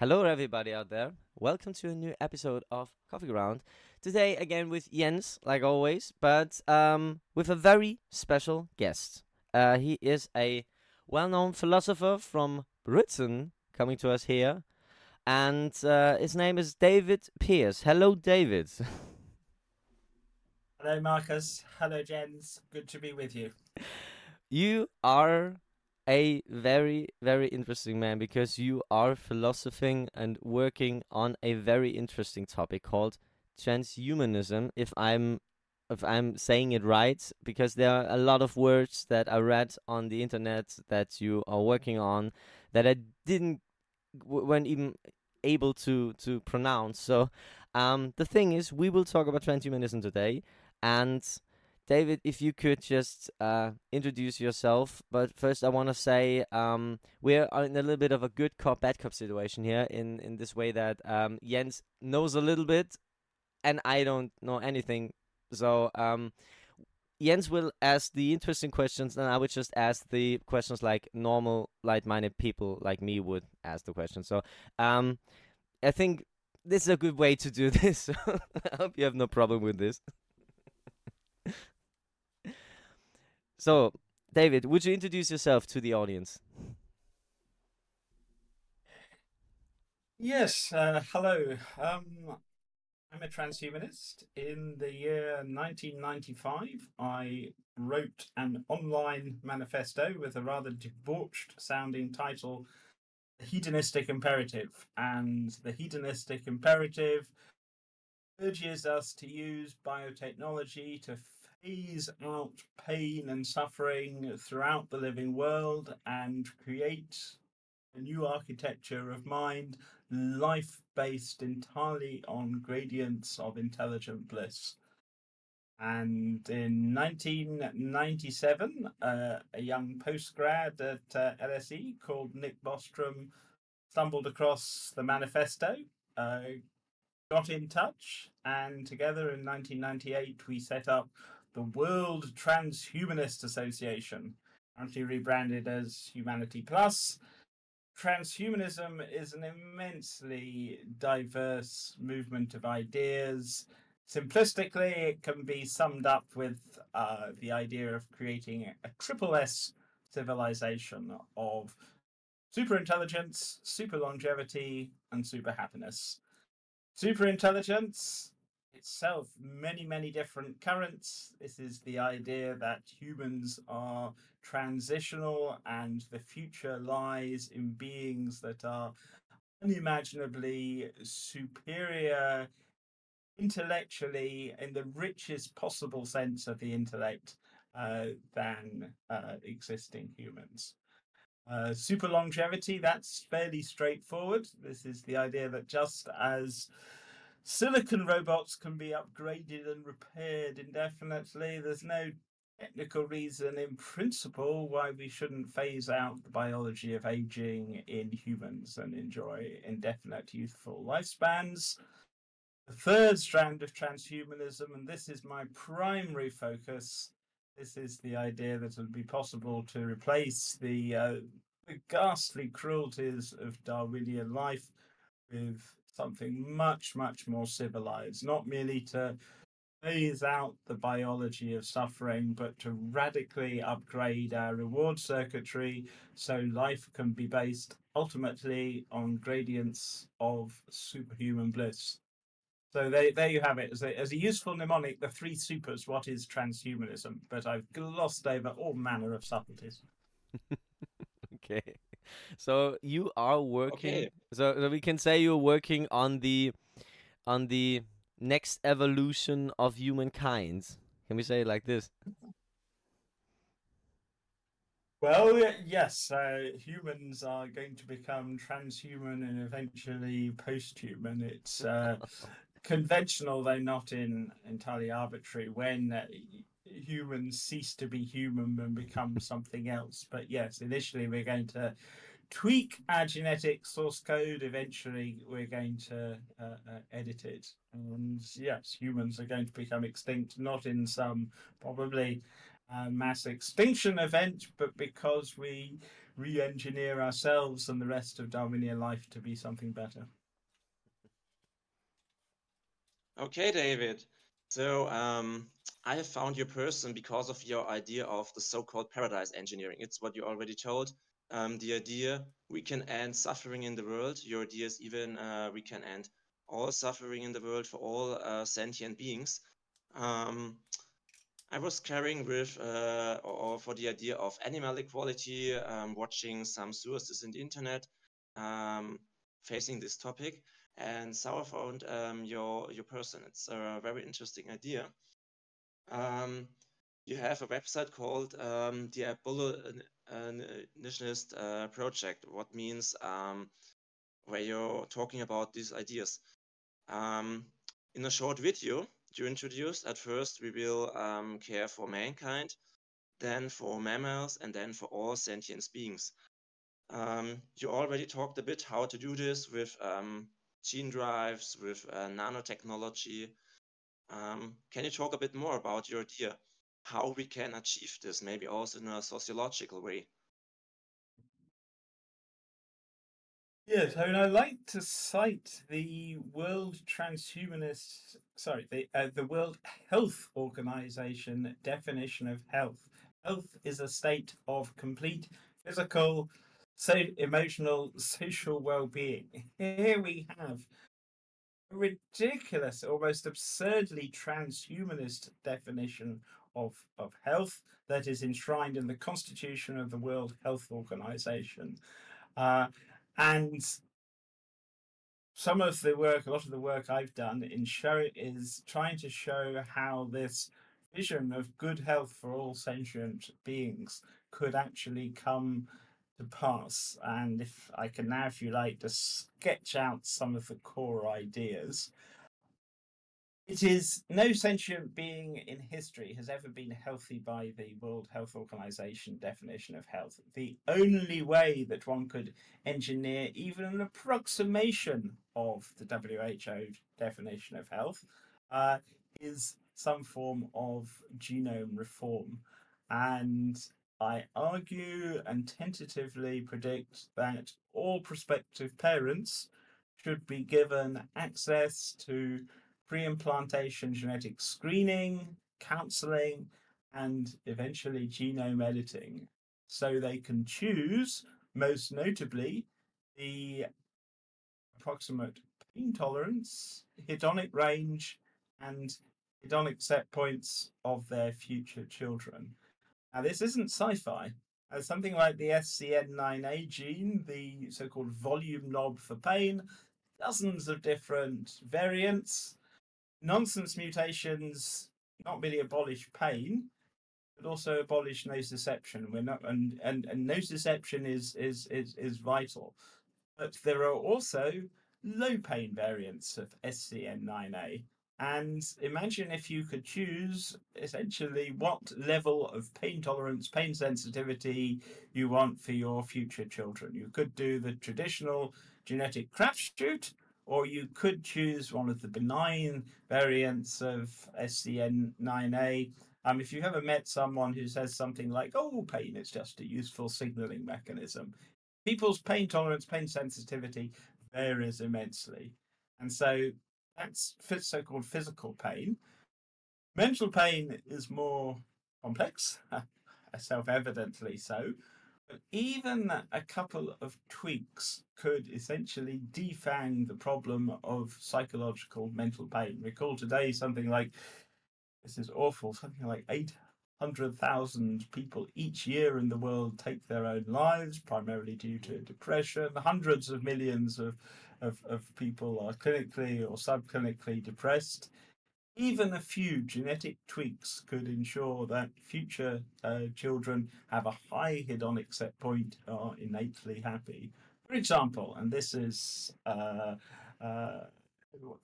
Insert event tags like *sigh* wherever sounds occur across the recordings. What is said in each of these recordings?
Hello, everybody out there. Welcome to a new episode of Coffee Ground. Today, again with Jens, like always, but um, with a very special guest. Uh, he is a well known philosopher from Britain coming to us here, and uh, his name is David Pearce. Hello, David. Hello, Marcus. Hello, Jens. Good to be with you. *laughs* You are a very, very interesting man because you are philosophing and working on a very interesting topic called transhumanism. If I'm if I'm saying it right, because there are a lot of words that I read on the internet that you are working on that I didn't weren't even able to to pronounce. So um, the thing is, we will talk about transhumanism today, and David, if you could just uh, introduce yourself. But first, I want to say um, we're in a little bit of a good cop, bad cop situation here in, in this way that um, Jens knows a little bit and I don't know anything. So um, Jens will ask the interesting questions, and I would just ask the questions like normal, light minded people like me would ask the questions. So um, I think this is a good way to do *laughs* this. I hope you have no problem with this. So, David, would you introduce yourself to the audience? Yes, uh, hello. Um, I'm a transhumanist. In the year 1995, I wrote an online manifesto with a rather debauched sounding title, The Hedonistic Imperative. And the hedonistic imperative urges us to use biotechnology to phase out pain and suffering throughout the living world and create a new architecture of mind, life based entirely on gradients of intelligent bliss. And in 1997, uh, a young postgrad at uh, LSE called Nick Bostrom stumbled across the manifesto, uh, got in touch, and together in 1998 we set up the World Transhumanist Association, currently rebranded as Humanity Plus. Transhumanism is an immensely diverse movement of ideas. Simplistically, it can be summed up with uh, the idea of creating a triple S civilization of super intelligence, super longevity, and super happiness. Super intelligence itself many, many different currents. This is the idea that humans are transitional and the future lies in beings that are unimaginably superior intellectually in the richest possible sense of the intellect uh, than uh, existing humans. Uh, super longevity, that's fairly straightforward. This is the idea that just as silicon robots can be upgraded and repaired indefinitely. There's no technical reason in principle why we shouldn't phase out the biology of aging in humans and enjoy indefinite youthful lifespans. The third strand of transhumanism, and this is my primary focus, this is the idea that it'll be possible to replace the, uh, the ghastly cruelties of Darwinian life with something much, much more civilized, not merely to phase out the biology of suffering, but to radically upgrade our reward circuitry so life can be based ultimately on gradients of superhuman bliss. So there, there you have it. As a, as a useful mnemonic, the three supers, what is transhumanism? But I've glossed over all manner of subtleties. *laughs* okay. So you are working. Okay. So, so we can say you're working on the on the next evolution of humankind. Can we say it like this? Well, yes, uh, humans are going to become transhuman and eventually post-human. It's uh, *laughs* conventional, though not in entirely arbitrary, when uh, y- humans cease to be human and become something else. But yes, initially we're going to tweak our genetic source code. Eventually, we're going to uh, uh, edit it. And yes, humans are going to become extinct, not in some probably uh, mass extinction event, but because we re engineer ourselves and the rest of Darwinian life to be something better. Okay, David. So um, I have found your person because of your idea of the so-called paradise engineering. It's what you already told. Um, the idea we can end suffering in the world. Your idea is even uh, we can end all suffering in the world for all uh, sentient beings. Um, I was carrying with uh, or for the idea of animal equality, um, watching some sources in the internet um, facing this topic, and so I found um, your your person. It's a very interesting idea. Um, you have a website called um, the Abolitionist uh, Project, what means um, where you're talking about these ideas. in a short video, you introduced, at first we will um, care for mankind, then for mammals, and then for all sentient beings. Um, you already talked a bit how to do this with um, gene drives, with uh, nanotechnology. Um, can you talk a bit more about your idea, how we can achieve this, maybe also in a sociological way? Yes, I mean, I like to cite the World Transhumanist, sorry, the uh, the World Health Organization definition of health. Health is a state of complete physical, so emotional, *laughs* social well-being. Here we have a ridiculous, almost absurdly transhumanist definition of of health that is enshrined in the Constitution of the World Health Organization. Uh, and some of the work, a lot of the work I've done in show is trying to show how this vision of good health for all sentient beings could actually come to pass. And if I can now, if you like, to sketch out some of the core ideas. It is no sentient being in history has ever been healthy by the World Health Organization definition of health. The only way that one could engineer even an approximation of the WHO definition of health uh, is some form of genome reform. And I argue and tentatively predict that all prospective parents should be given access to pre-implantation genetic screening, counseling, and eventually genome editing. So they can choose, most notably, the approximate pain tolerance, hedonic range, and hedonic set points of their future children. Now, this isn't sci fi. As uh, something like the SCN9A gene, the so called volume knob for pain, dozens of different variants nonsense mutations not merely abolish pain, but also abolish nociception. We're not, and, and, and nociception is, is, is, is vital. But there are also low pain variants of SCN9A. And imagine if you could choose essentially what level of pain tolerance, pain sensitivity you want for your future children. You could do the traditional genetic crapshoot, or you could choose one of the benign variants of SCN9A. Um, if you've ever met someone who says something like, oh, pain is just a useful signaling mechanism, people's pain tolerance, pain sensitivity varies immensely. And so that's so called physical pain. Mental pain is more complex, *laughs* self evidently so. But even a couple of tweaks could essentially defang the problem of psychological mental pain. Recall today something like this is awful, something like 800,000 people each year in the world take their own lives, primarily due to depression. Hundreds of millions of, of, of people are clinically or subclinically depressed even a few genetic tweaks could ensure that future uh, children have a high hedonic set point are innately happy. For example, and this is uh, uh,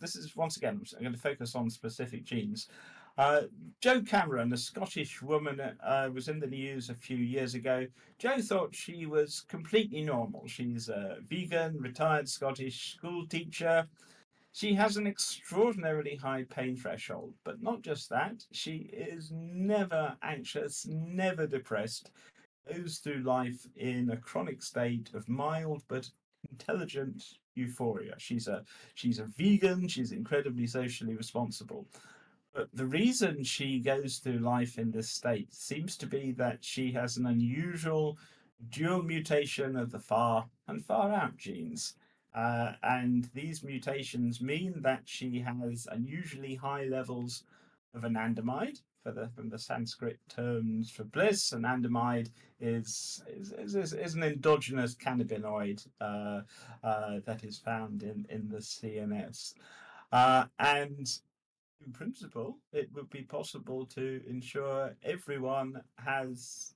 this is once again I'm going to focus on specific genes. Uh, Jo Cameron, a Scottish woman, uh, was in the news a few years ago. Jo thought she was completely normal. She's a vegan, retired Scottish school teacher. She has an extraordinarily high pain threshold, but not just that, she is never anxious, never depressed. goes through life in a chronic state of mild but intelligent euphoria. She's a she's a vegan. She's incredibly socially responsible. But the reason she goes through life in this state seems to be that she has an unusual dual mutation of the FAAH and FAAH-OUT genes. Uh, and these mutations mean that she has unusually high levels of anandamide, for the, from the Sanskrit terms for bliss. Anandamide is is, is, is an endogenous cannabinoid uh, uh, that is found in, in the CNS. Uh, and in principle, it would be possible to ensure everyone has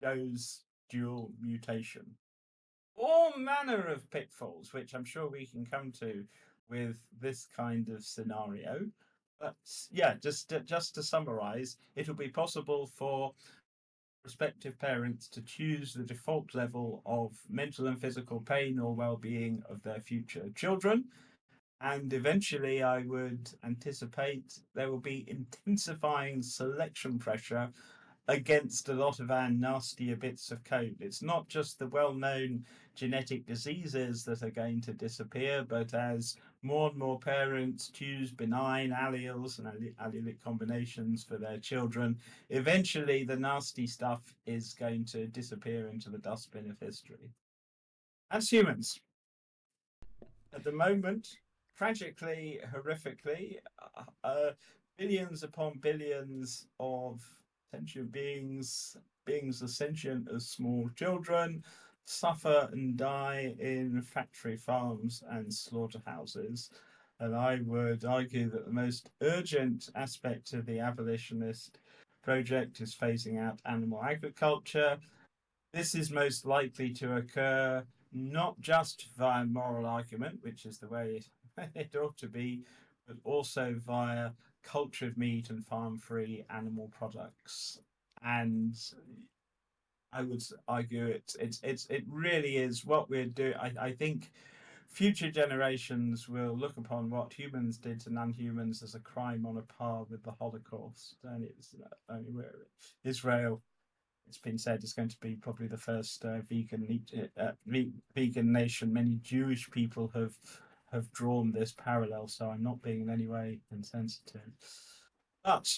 those dual mutation. All manner of pitfalls, which I'm sure we can come to with this kind of scenario. But yeah, just just to summarize, it'll be possible for prospective parents to choose the default level of mental and physical pain or well-being of their future children and eventually I would anticipate there will be intensifying selection pressure against a lot of our nastier bits of code. It's not just the well known genetic diseases that are going to disappear, but as more and more parents choose benign alleles and allelic combinations for their children, eventually the nasty stuff is going to disappear into the dustbin of history. As humans, at the moment, tragically, horrifically, uh, uh, billions upon billions of sentient beings, beings as sentient as small children, suffer and die in factory farms and slaughterhouses. And I would argue that the most urgent aspect of the abolitionist project is phasing out animal agriculture. This is most likely to occur not just via moral argument, which is the way *laughs* it ought to be, but also via cultured meat and farm free animal products. And I would argue it's it's it's it really is what we're doing. I, I think future generations will look upon what humans did to non-humans as a crime on a par with the Holocaust. And it's only where Israel, it's been said, is going to be probably the first uh, vegan uh, vegan nation. Many Jewish people have have drawn this parallel, so I'm not being in any way insensitive. But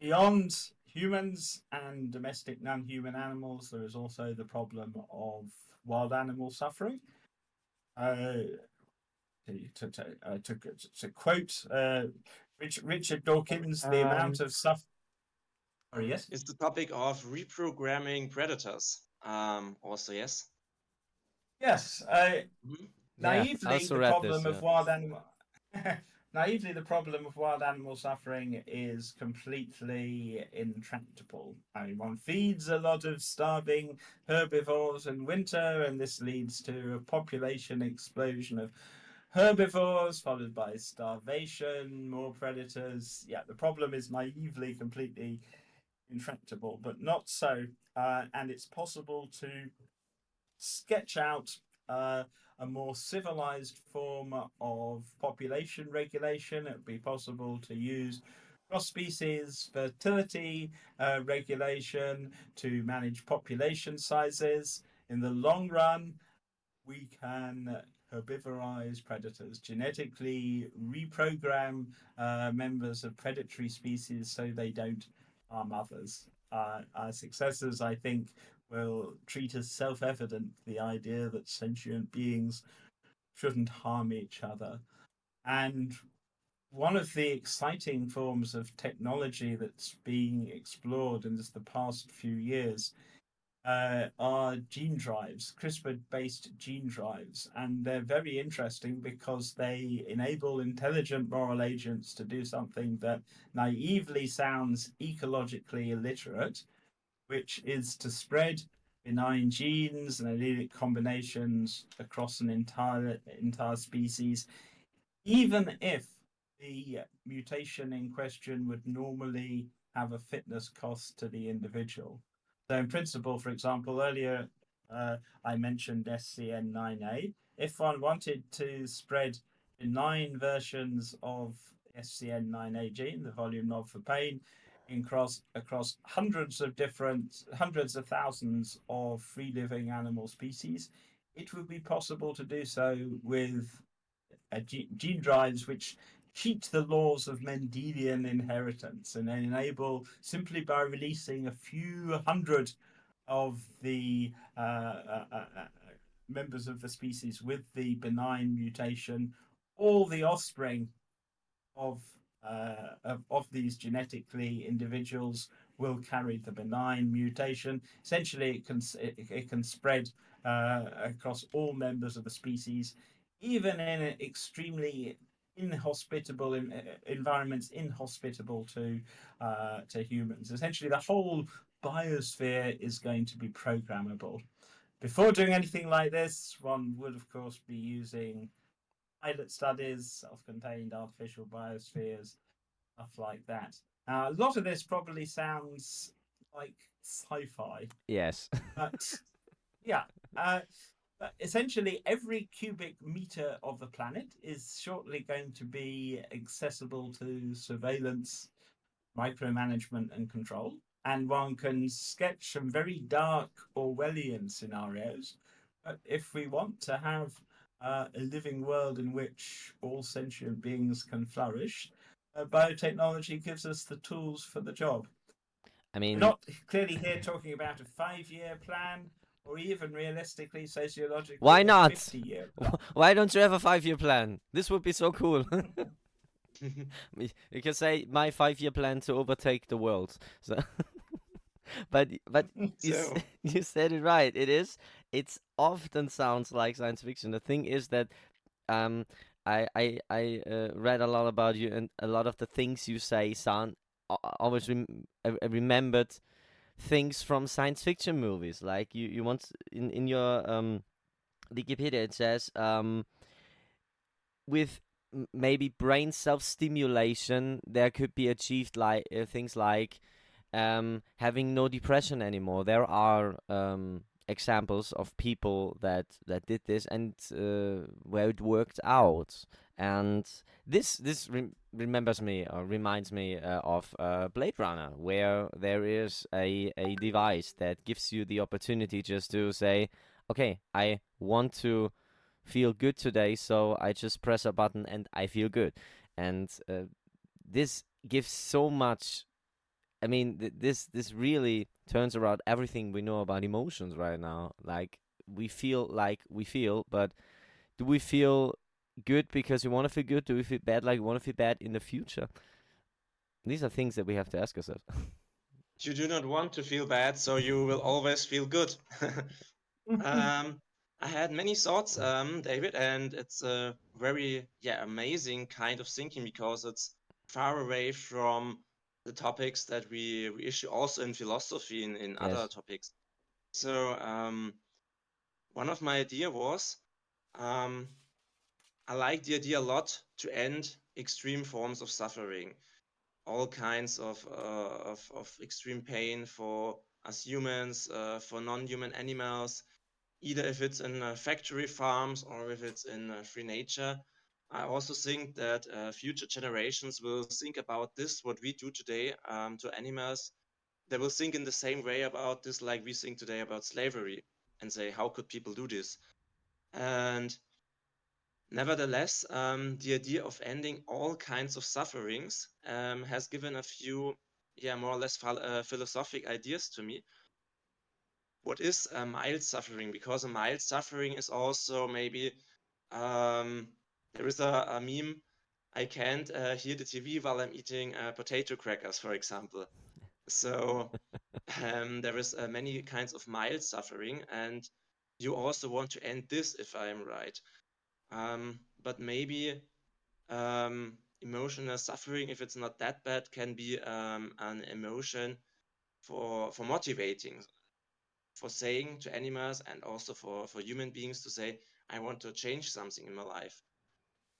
beyond humans and domestic non human animals, there is also the problem of wild animal suffering. Uh, to, to, uh, to, to, quote uh, Rich, Richard Dawkins, the um, amount of suffering. Oh, yes? It's the topic of reprogramming predators. Um, also, yes? Yes. Uh, mm-hmm naively the problem this, of wild animal *laughs* naively the problem of wild animal suffering is completely intractable. I mean, one feeds a lot of starving herbivores in winter, and this leads to a population explosion of herbivores, followed by starvation, more predators. Yeah, the problem is naively completely intractable, but not so. Uh, and it's possible to sketch out uh, a more civilized form of population regulation. It would be possible to use cross species fertility uh, regulation to manage population sizes. In the long run, we can herbivorize predators, genetically reprogram uh, members of predatory species so they don't harm others. Uh, our successors, I think, will treat as self evident the idea that sentient beings shouldn't harm each other. And one of the exciting forms of technology that's being explored in just the past few years uh, are gene drives, CRISPR based gene drives. And they're very interesting because they enable intelligent moral agents to do something that naively sounds ecologically illiterate, which is to spread benign genes and allelic combinations across an entire entire species, even if the mutation in question would normally have a fitness cost to the individual. So, in principle, for example, earlier uh, I mentioned SCN9A. If one wanted to spread benign versions of SCN9A gene, the volume knob for pain, across across hundreds of different hundreds of thousands of free living animal species, it would be possible to do so with uh, gene drives which cheat the laws of Mendelian inheritance and enable simply by releasing a few hundred of the uh, uh, uh, uh members of the species with the benign mutation, all the offspring of uh, of, of these genetically individuals will carry the benign mutation. Essentially, it can it, it can spread uh, across all members of the species, even in extremely inhospitable in, environments inhospitable to uh, to humans. Essentially, the whole biosphere is going to be programmable. Before doing anything like this, one would, of course, be using pilot studies, self-contained artificial biospheres, stuff like that. Now, a lot of this probably sounds like sci-fi. Yes. but yeah, uh, but essentially every cubic meter of the planet is shortly going to be accessible to surveillance, micromanagement, and control. And one can sketch some very dark Orwellian scenarios. But if we want to have uh, a living world in which all sentient beings can flourish, uh, biotechnology gives us the tools for the job. I mean, We're not clearly here talking about a five-year plan or even realistically, sociologically. Why not? 50-year *laughs* Why don't you have a five-year plan? This would be so cool. *laughs* *laughs* you can say my five-year plan to overtake the world. So, but but *laughs* you, So- *laughs* you said it right. It is. It's often sounds like science fiction. The thing is that um, I I I uh, read a lot about you, and a lot of the things you say sound always rem- remembered things from science fiction movies. Like you you want in in your um Wikipedia it says um with maybe brain self stimulation there could be achieved like uh, things like um having no depression anymore. There are um examples of people that that did this and uh, where it worked out and this this rem- remembers me or reminds me uh, of uh, Blade Runner where there is a a device that gives you the opportunity just to say okay I want to feel good today so I just press a button and I feel good and uh, this gives so much I mean, th- this this really turns around everything we know about emotions right now. Like we feel like we feel, but do we feel good because we want to feel good? Do we feel bad like we want to feel bad in the future? These are things that we have to ask ourselves. you do not want to feel bad, so you will always feel good. *laughs* um, I had many thoughts, um, David, and it's a very yeah amazing kind of thinking because it's far away from the topics that we, we issue also in philosophy and in other topics. So um, one of my idea was um, I like the idea a lot to end extreme forms of suffering, all kinds of uh, of, of extreme pain for us humans, uh, for non-human animals, either if it's in uh, factory farms or if it's in uh, free nature. I also think that uh, future generations will think about this, what we do today um, to animals. They will think in the same way about this, like we think today about slavery, and say, how could people do this? And nevertheless, um, the idea of ending all kinds of sufferings um, has given a few, yeah, more or less phil- uh, philosophic ideas to me. What is a mild suffering? Because a mild suffering is also maybe um, there is a, a meme. I can't uh, hear the TV while I'm eating uh, potato crackers, for example. So *laughs* um, there is uh, many kinds of mild suffering, and you also want to end this, if I'm right. Um, but maybe um, emotional suffering, if it's not that bad, can be um, an emotion for for motivating, for saying to animals and also for for human beings to say, I want to change something in my life.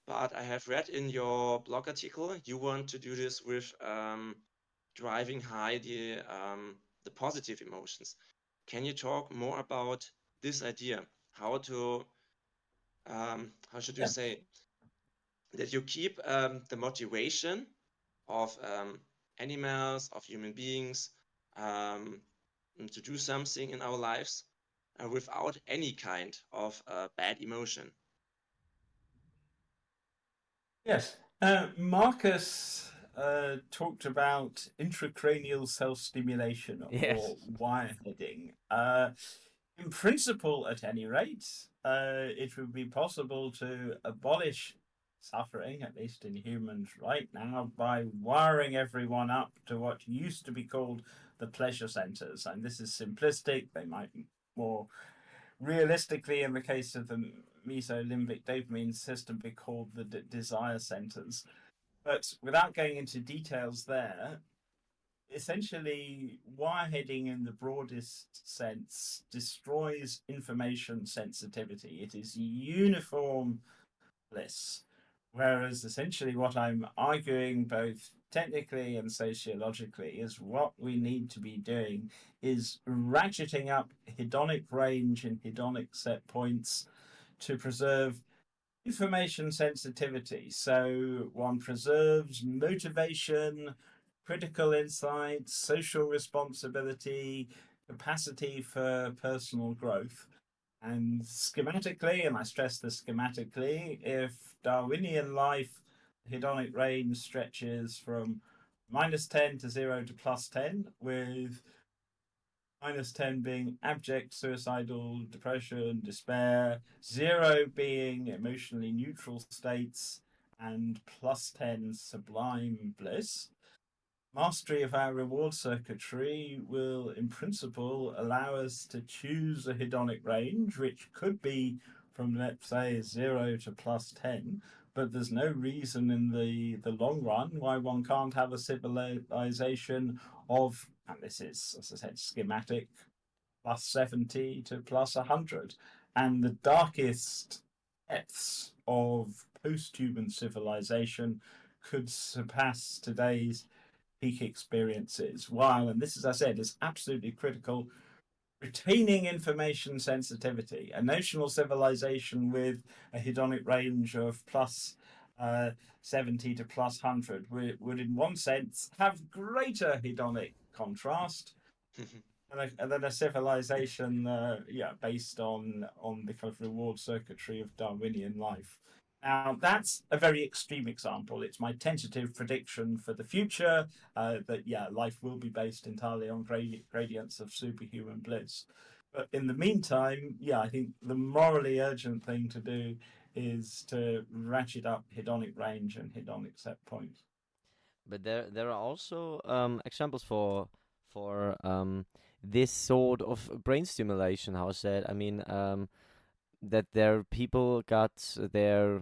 But I have read in your blog article you want to do this with um, driving high the um, the positive emotions. Can you talk more about this idea? How to um, how should you Yeah. say that you keep um, the motivation of um, animals, of human beings, um, to do something in our lives uh, without any kind of uh, bad emotion. Yes. Uh, Marcus uh, talked about intracranial self stimulation Yes. or wireheading. Uh, in principle, at any rate, uh, it would be possible to abolish suffering, at least in humans right now, by wiring everyone up to what used to be called the pleasure centers. And this is simplistic, they might be more realistically, in the case of the mesolimbic dopamine system, be called the d- desire centers. But without going into details there, essentially, wireheading in the broadest sense destroys information sensitivity. It is uniform bliss. Whereas essentially, what I'm arguing both technically and sociologically is what we need to be doing is ratcheting up hedonic range and hedonic set points to preserve information sensitivity. So one preserves motivation, critical insight, social responsibility, capacity for personal growth. And schematically, and I stress this schematically, if Darwinian life, hedonic range stretches from minus 10 to 0 to plus 10, with minus 10 being abject suicidal depression, despair, 0 being emotionally neutral states, and plus 10 sublime bliss. Mastery of our reward circuitry will, in principle, allow us to choose a hedonic range, which could be from, let's say, 0 to plus 10, but there's no reason in the, the long run why one can't have a civilization of, and this is, as I said, schematic, plus 70 to plus 100. And the darkest depths of post human civilization could surpass today's peak experiences. While, and this, as I said, is absolutely critical, retaining information sensitivity. A notional civilization with a hedonic range of plus uh, 70 to plus 100 would, would, in one sense, have greater hedonic contrast. And, a, and then a civilization, uh, yeah, based on on the kind of reward circuitry of Darwinian life. Now, that's a very extreme example. It's my tentative prediction for the future uh, that, yeah, life will be based entirely on gradi- gradients of superhuman bliss. But in the meantime, yeah, I think the morally urgent thing to do is to ratchet up hedonic range and hedonic set point. But there, there are also um, examples for for um, this sort of brain stimulation. How said? I mean, um, that there people got their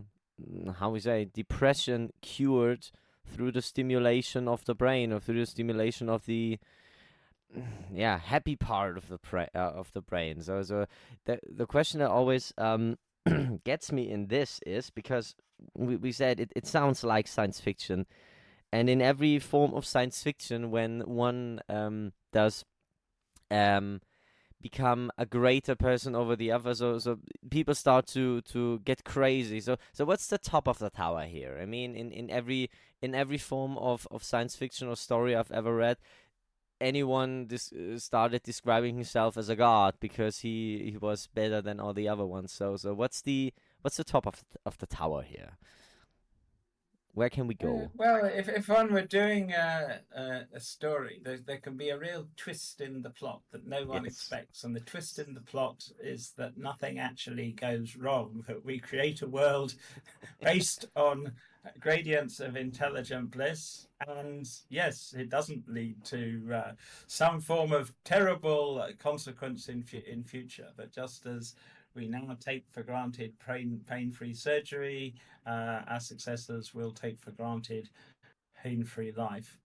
how we say depression cured through the stimulation of the brain or through the stimulation of the yeah happy part of the pra- uh, of the brain. So, so the the question that always um, *clears throat* gets me in this is because we we said it, it sounds like science fiction, and in every form of science fiction, when one um, does um, become a greater person over the other, so so people start to to get crazy. So so what's the top of the tower here? I mean, in, in every in every form of, of science fiction or story I've ever read, anyone dis- uh, started describing himself as a god because he, he was better than all the other ones. So so what's the what's the top of of the tower here? Where can we Uh, go? well, if, if one were doing a, a, a story, there, there can be a real twist in the plot that no one Yes. expects. And the twist in the plot is that nothing actually goes wrong, that we create a world *laughs* based on gradients of intelligent bliss. And yes, it doesn't lead to uh, some form of terrible uh, consequence in, fu- in future, but just as we now take for granted pain, pain-free surgery, uh, our successors will take for granted pain-free life.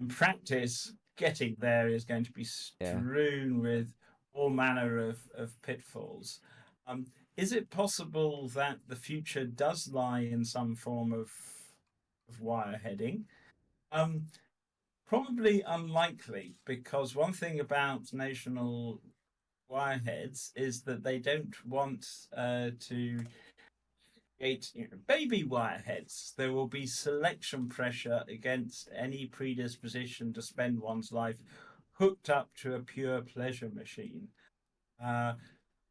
In practice, getting there is going to be Yeah. strewn with all manner of, of pitfalls. Um, is it possible that the future does lie in some form of, of wire heading? Um, probably unlikely, because one thing about national wireheads is that they don't want uh, to know, baby wireheads. There will be selection pressure against any predisposition to spend one's life hooked up to a pure pleasure machine. Uh,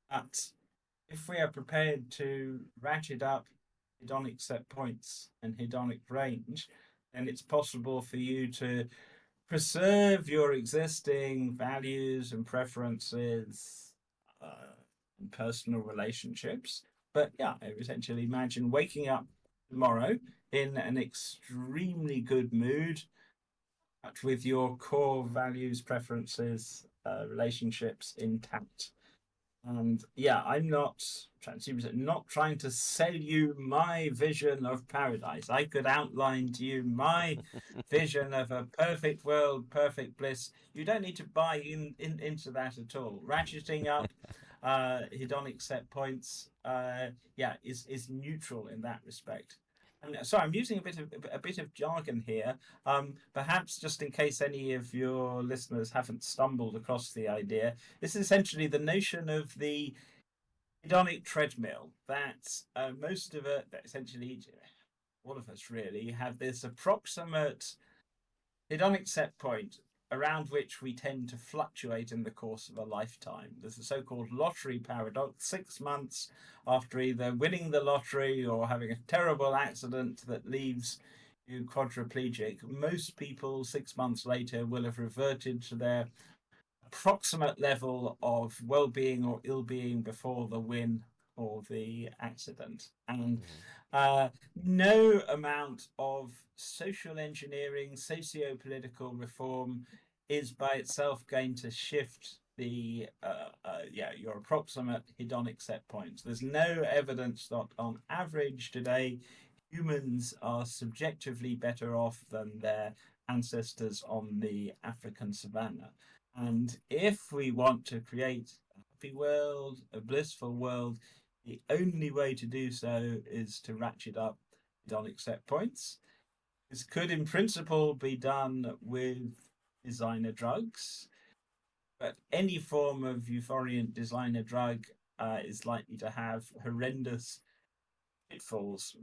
but if we are prepared to ratchet up hedonic set points and hedonic range, then it's possible for you to preserve your existing values and preferences uh, and personal relationships. But yeah, essentially imagine waking up tomorrow in an extremely good mood, with your core values, preferences, uh, relationships intact. And yeah, I'm not not trying to sell you my vision of paradise. I could outline to you my *laughs* vision of a perfect world, perfect bliss. You don't need to buy in, in into that at all. Ratcheting up *laughs* uh, hedonic set points, uh, yeah, is is neutral in that respect. And uh, sorry, I'm using a bit of a bit of jargon here. Um, perhaps just in case any of your listeners haven't stumbled across the idea, this is essentially the notion of the hedonic treadmill. That uh, most of it, essentially, all of us really have this approximate hedonic set point around which we tend to fluctuate in the course of a lifetime. There's a so called lottery paradox. Six months after either winning the lottery or having a terrible accident that leaves you quadriplegic, most people six months later will have reverted to their approximate level of well being or ill being before the win or the accident. And mm-hmm. Uh, no amount of social engineering, socio political reform is by itself going to shift the uh, uh, yeah your approximate hedonic set points. There's no evidence that on average today humans are subjectively better off than their ancestors on the African savannah. And if we want to create a happy world, a blissful world, the only way to do so is to ratchet up hedonic set points. This could, in principle, be done with designer drugs, but any form of euphoriant designer drug uh, is likely to have horrendous pitfalls,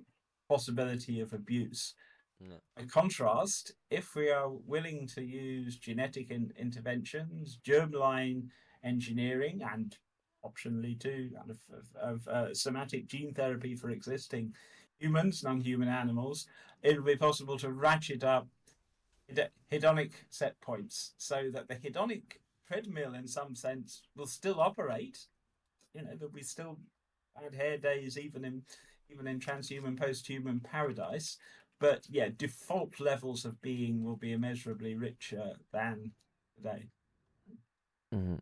possibility of abuse. No. By contrast, if we are willing to use genetic in- interventions, germline engineering, and optionally too, of, of, of uh, somatic gene therapy for existing humans, non-human animals, it will be possible to ratchet up hedonic set points so that the hedonic treadmill, in some sense, will still operate. You know, there'll be still bad hair days, even in even in transhuman, posthuman paradise. But yeah, default levels of being will be immeasurably richer than today. Mm-hmm.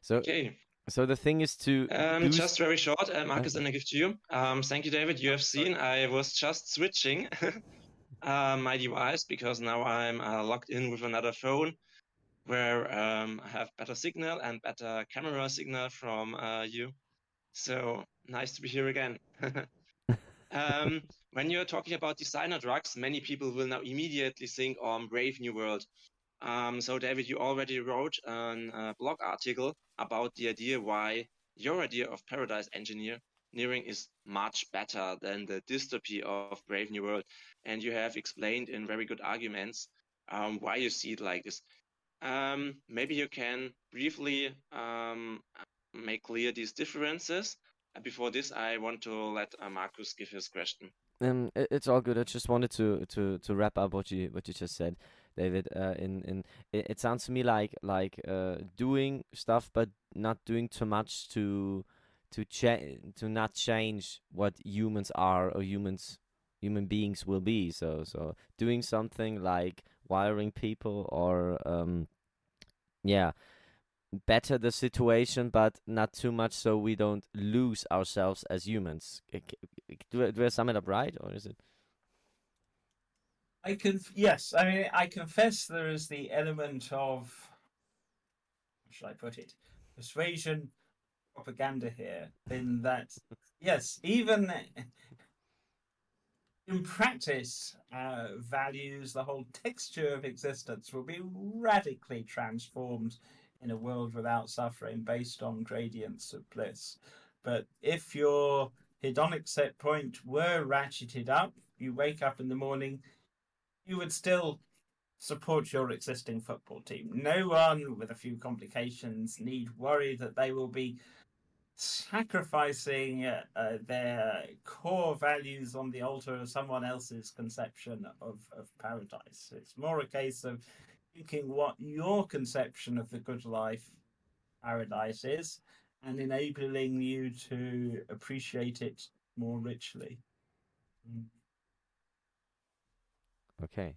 So okay. So the thing is to um, just very short, uh, Marcus, and I give to you. Um, thank you, David. You have seen I was just switching *laughs* uh, my device because now I'm uh, logged in with another phone where um, I have better signal and better camera signal from uh, you. So nice to be here again. *laughs* um, when you're talking about designer drugs, many people will now immediately think on Brave New World. Um, so, David, you already wrote a uh, blog article about the idea why your idea of paradise engineer engineering is much better than the dystopy of Brave New World. And you have explained in very good arguments um, why you see it like this. Um, maybe you can briefly um, make clear these differences. Before this, I want to let uh, Marcus give his question. Um, it, it's all good. I just wanted to, to, to wrap up what you what you just said. David. Uh, in in it, it, sounds to me like like uh, doing stuff, but not doing too much to to change to not change what humans are or humans human beings will be. So so doing something like wiring people or um, yeah better the situation but not too much so we don't lose ourselves as humans do, do I sum it up right or is it I can yes, I mean I confess there is the element of how should I put it? Persuasion propaganda here in that yes, even in practice, uh, values, the whole texture of existence will be radically transformed in a world without suffering based on gradients of bliss. But if you're hedonic set point were ratcheted up, you wake up in the morning, you would still support your existing football team. No one with a few complications need worry that they will be sacrificing uh, their core values on the altar of someone else's conception of, of paradise. It's more a case of thinking what your conception of the good life paradise is and enabling you to appreciate it more richly. Mm. Okay.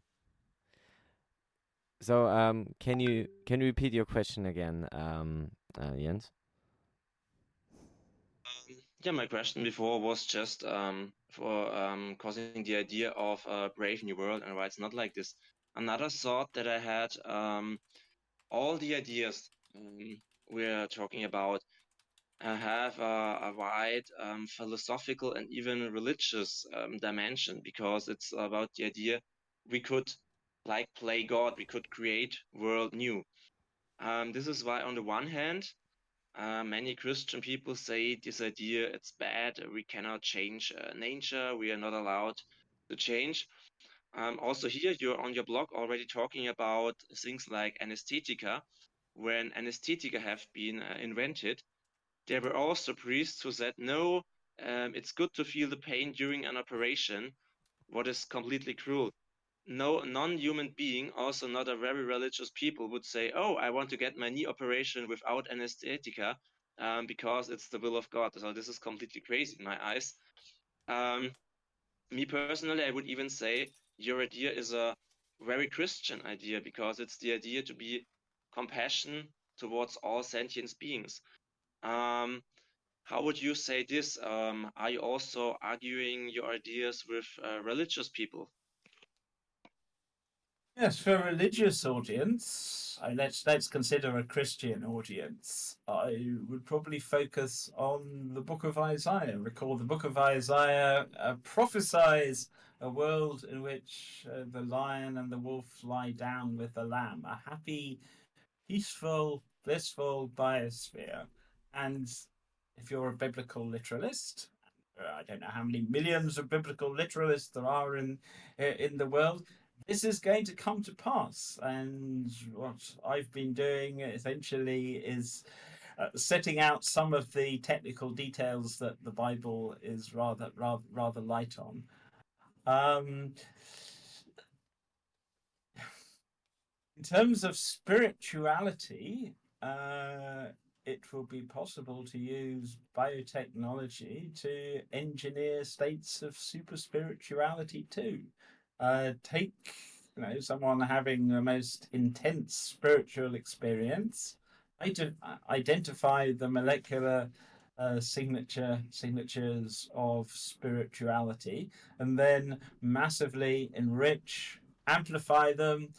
So, um, can you can you repeat your question again, um, uh, Jens? Um, yeah, my question before was just um, for um, causing the idea of a brave new world and why it's not like this. Another thought that I had, um, all the ideas we're talking about uh, have a, a wide philosophical and even religious dimension because it's about the idea we could like play God, we could create world new. Um, this is why on the one hand, uh, many Christian people say this idea it's bad. We cannot change uh, nature. We are not allowed to change. Um, also here, you're on your blog already talking about things like anesthetica. When anesthetica have been uh, invented, there were also priests who said, no, um, it's good to feel the pain during an operation. What is completely cruel no non-human being, also not a very religious people, would say, "Oh, I want to get my knee operation without anesthetica um, because it's the will of God." So this is completely crazy in my eyes. Um, me personally, I would even say your idea is a very Christian idea because it's the idea to be compassion towards all sentient beings. Um, how would you say this? Um, are you also arguing your ideas with uh, religious people? Yes, for a religious audience, uh, let's let's consider a Christian audience. I would probably focus on the Book of Isaiah. Recall the Book of Isaiah uh, prophesies a world in which uh, the lion and the wolf lie down with the lamb, a happy, peaceful, blissful biosphere. And if you're a biblical literalist, uh, I don't know how many millions of biblical literalists there are in in the world this is going to come to pass. And what I've been doing essentially is uh, setting out some of the technical details that the Bible is rather rather rather light on. Um, in terms of spirituality, uh, it will be possible to use biotechnology to engineer states of super spirituality too. Uh, take you know someone having the most intense spiritual experience, identify the molecular uh, signature signatures of spirituality, and then massively enrich, amplify them.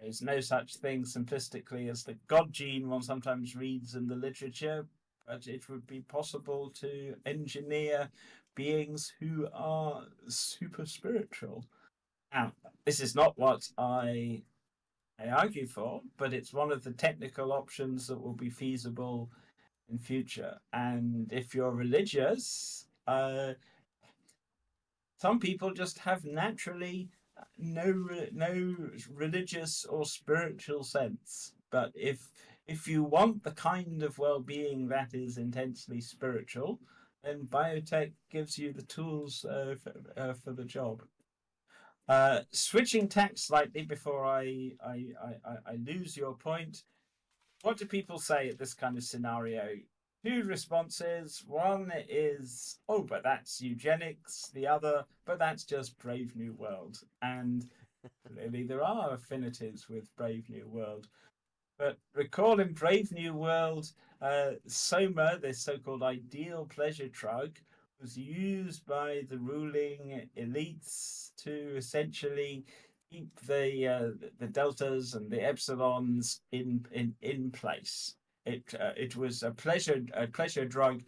There's no such thing simplistically as the God gene one sometimes reads in the literature, but it would be possible to engineer beings who are super spiritual. Now, this is not what I I argue for, but it's one of the technical options that will be feasible in future. And if you're religious, uh, some people just have naturally no no religious or spiritual sense. But if if you want the kind of well-being that is intensely spiritual, then biotech gives you the tools uh, for, uh, for the job. Uh, switching tack slightly before I, I, I, I lose your point. What do people say at this kind of scenario? Two responses. One is, oh, but that's eugenics. The other, but that's just Brave New World. And *laughs* clearly there are affinities with Brave New World. But recalling Brave New World, uh, Soma, this so called ideal pleasure drug, was used by the ruling elites to essentially keep the uh, the deltas and the epsilons in in in place. It uh, it was a pleasure a pleasure drug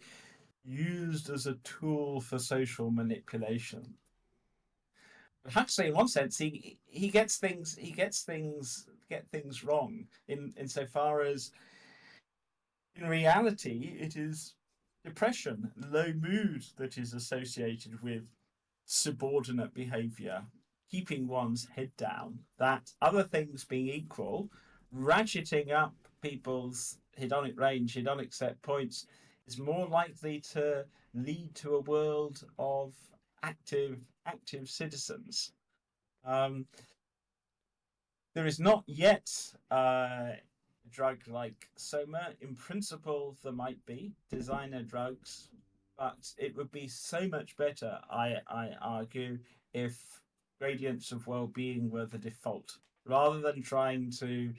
used as a tool for social manipulation. Huxley, in one sense, he he gets things he gets things get things wrong in insofar as in reality it is depression, low mood that is associated with subordinate behavior, keeping one's head down, that other things being equal, ratcheting up people's hedonic range, hedonic set points is more likely to lead to a world of active active citizens. Um, there is not yet uh, drug like Soma. In principle, there might be designer drugs, but it would be so much better, I, I argue, if gradients of well-being were the default, rather than trying to,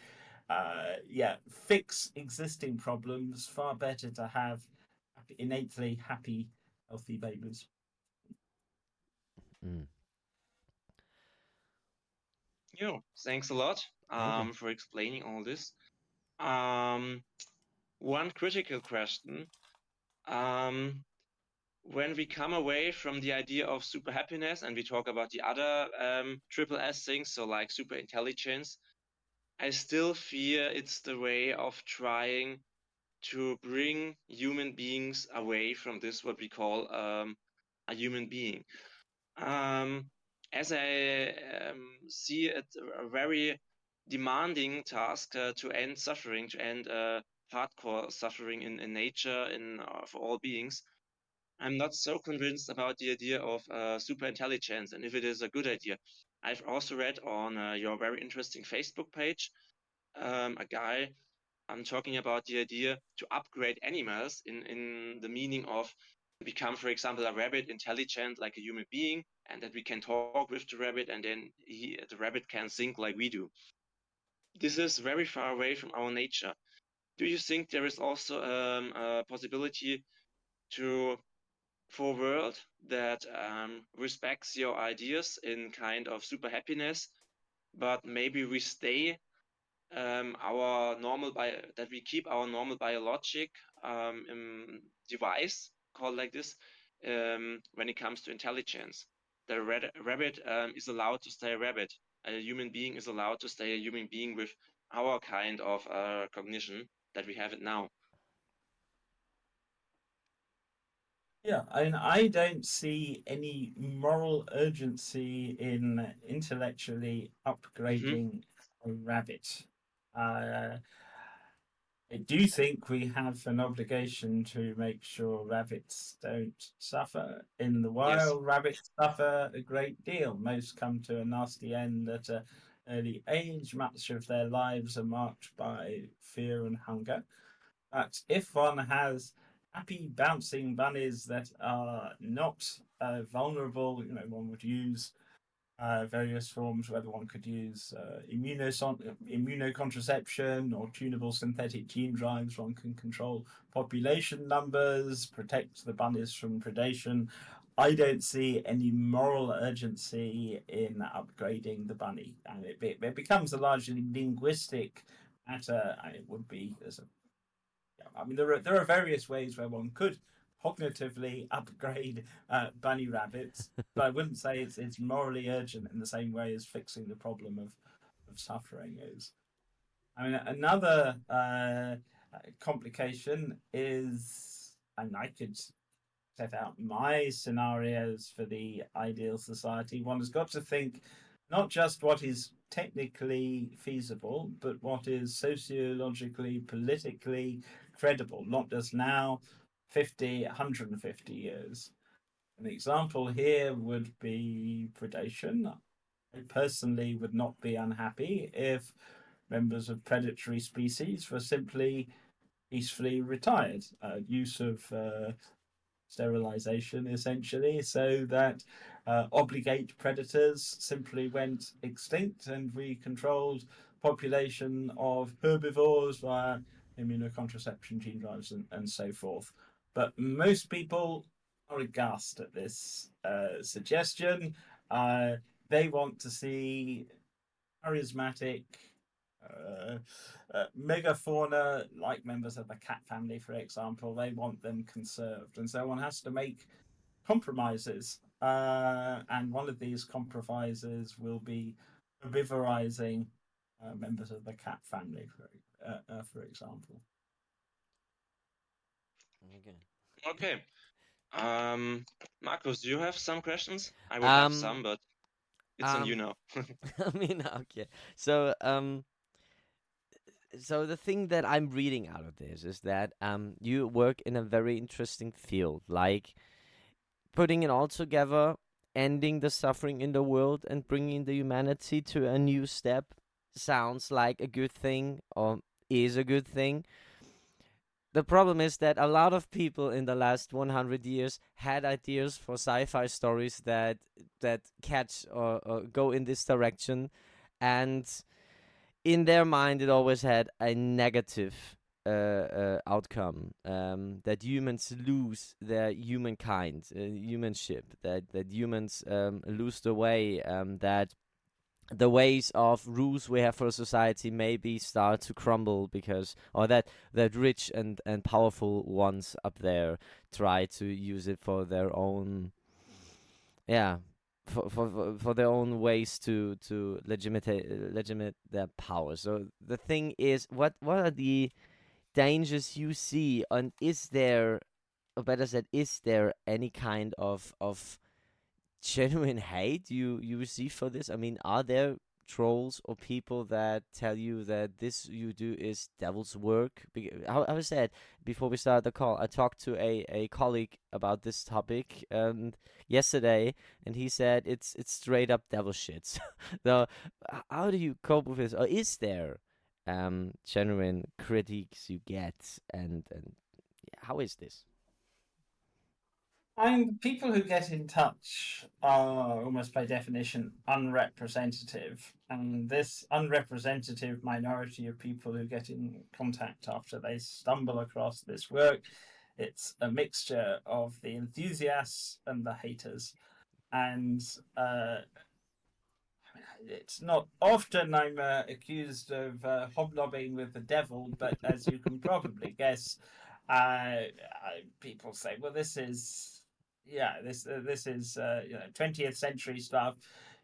uh, yeah, fix existing problems. Far better to have innately happy, healthy babies. Mm. Yeah, thanks a lot um, for explaining all this. Um, one critical question. Um, when we come away from the idea of super happiness and we talk about the other um, triple S things, so like super intelligence, I still fear it's the way of trying to bring human beings away from this, what we call um, a human being. Um, as I um, see it, a very demanding task uh, to end suffering, to end uh, hardcore suffering in, in nature, in uh, for all beings. I'm not so convinced about the idea of uh, super intelligence and if it is a good idea. I've also read on uh, your very interesting Facebook page um, a guy I'm talking about the idea to upgrade animals in, in the meaning of become, for example, a rabbit intelligent like a human being, and that we can talk with the rabbit, and then he, the rabbit can think like we do. This is very far away from our nature. Do you think there is also um, a possibility to for a world that um, respects your ideas in kind of super happiness, but maybe we stay um, our normal bio that we keep our normal biologic um, device called like this um, when it comes to intelligence. The rabbit um, is allowed to stay a rabbit. A human being is allowed to stay a human being with our kind of uh, cognition that we have it now. Yeah, and I don't see any moral urgency in intellectually upgrading mm-hmm. a rabbit. Uh, I do think we have an obligation to make sure rabbits don't suffer. In the wild, yes. rabbits suffer a great deal. Most come to a nasty end at an early age. Much of their lives are marked by fear and hunger. But if one has happy bouncing bunnies that are not uh, vulnerable. You know, one would use uh, various forms, whether one could use uh, immunocontraception or tunable synthetic gene drives. One can control population numbers, protect the bunnies from predation. I don't see any moral urgency in upgrading the bunny, and it, it becomes a largely linguistic matter. It would be as a I mean, there are there are various ways where one could cognitively upgrade uh, bunny rabbits, but I wouldn't say it's it's morally urgent in the same way as fixing the problem of of suffering is. I mean, another uh, complication is, and I could set out my scenarios for the ideal society. One has got to think not just what is technically feasible, but what is sociologically, politically credible, not just now, 50, 150 years. An example here would be predation. I personally would not be unhappy if members of predatory species were simply peacefully retired. Uh, use of uh, sterilization, essentially, so that uh, obligate predators simply went extinct and we controlled population of herbivores via immunocontraception, gene drives, and, and so forth. But most people are aghast at this uh, suggestion. Uh, they want to see charismatic uh, uh, megafauna, like members of the cat family, for example, they want them conserved. And so one has to make compromises. Uh, and one of these compromises will be herbivorizing uh, members of the cat family, for, uh, uh, for example. Okay. Okay. Um, Marcus, do you have some questions? I will Um, have some, but it's on you um, now. *laughs* I mean, okay. So, um, so the thing that I'm reading out of this is that um, you work in a very interesting field, like putting it all together, ending the suffering in the world, and bringing the humanity to a new step. Sounds like a good thing, or is a good thing. The problem is that a lot of people in the last 100 years had ideas for sci-fi stories that that catch or, or go in this direction, and in their mind it always had a negative uh, uh, outcome um, that humans lose their humankind, uh, humanship, that that humans um, lose the way, um, that the ways of rules we have for society maybe start to crumble because or that that rich and and powerful ones up there try to use it for their own yeah for for for- their own ways to to legitimate legitimate their power. So the thing is what what are the dangers you see and is there or better said is there any kind of of genuine hate you you receive for this? I mean, are there trolls or people that tell you that this you do is devil's work? How I said before we started the call, I talked to a, a colleague about this topic um, yesterday, and he said it's it's straight up devil shit. *laughs* so, how do you cope with this? Or is there um, genuine critiques you get, and and how is this? And people who get in touch are almost by definition unrepresentative. And this unrepresentative minority of people who get in contact after they stumble across this work, it's a mixture of the enthusiasts and the haters. And uh, it's not often I'm uh, accused of uh, hobnobbing with the devil, but as you can probably guess, I, people say, "Well, this is yeah, this uh, this is uh, you know twentieth century stuff,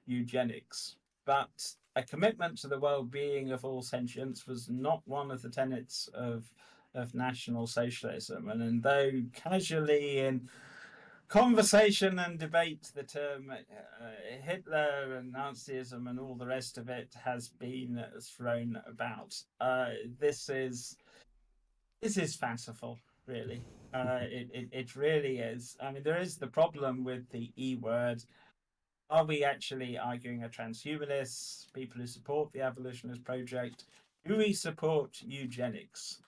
eugenics." But a commitment to the well-being of all sentients was not one of the tenets of of National Socialism, and, and though casually in conversation and debate, the term uh, Hitler and Nazism and all the rest of it has been thrown about. Uh, this is this is fanciful, really. Uh, it, it it really is. I mean, there is the problem with the E word. Are we actually arguing a transhumanists, people who support the abolitionist project? Do we support eugenics?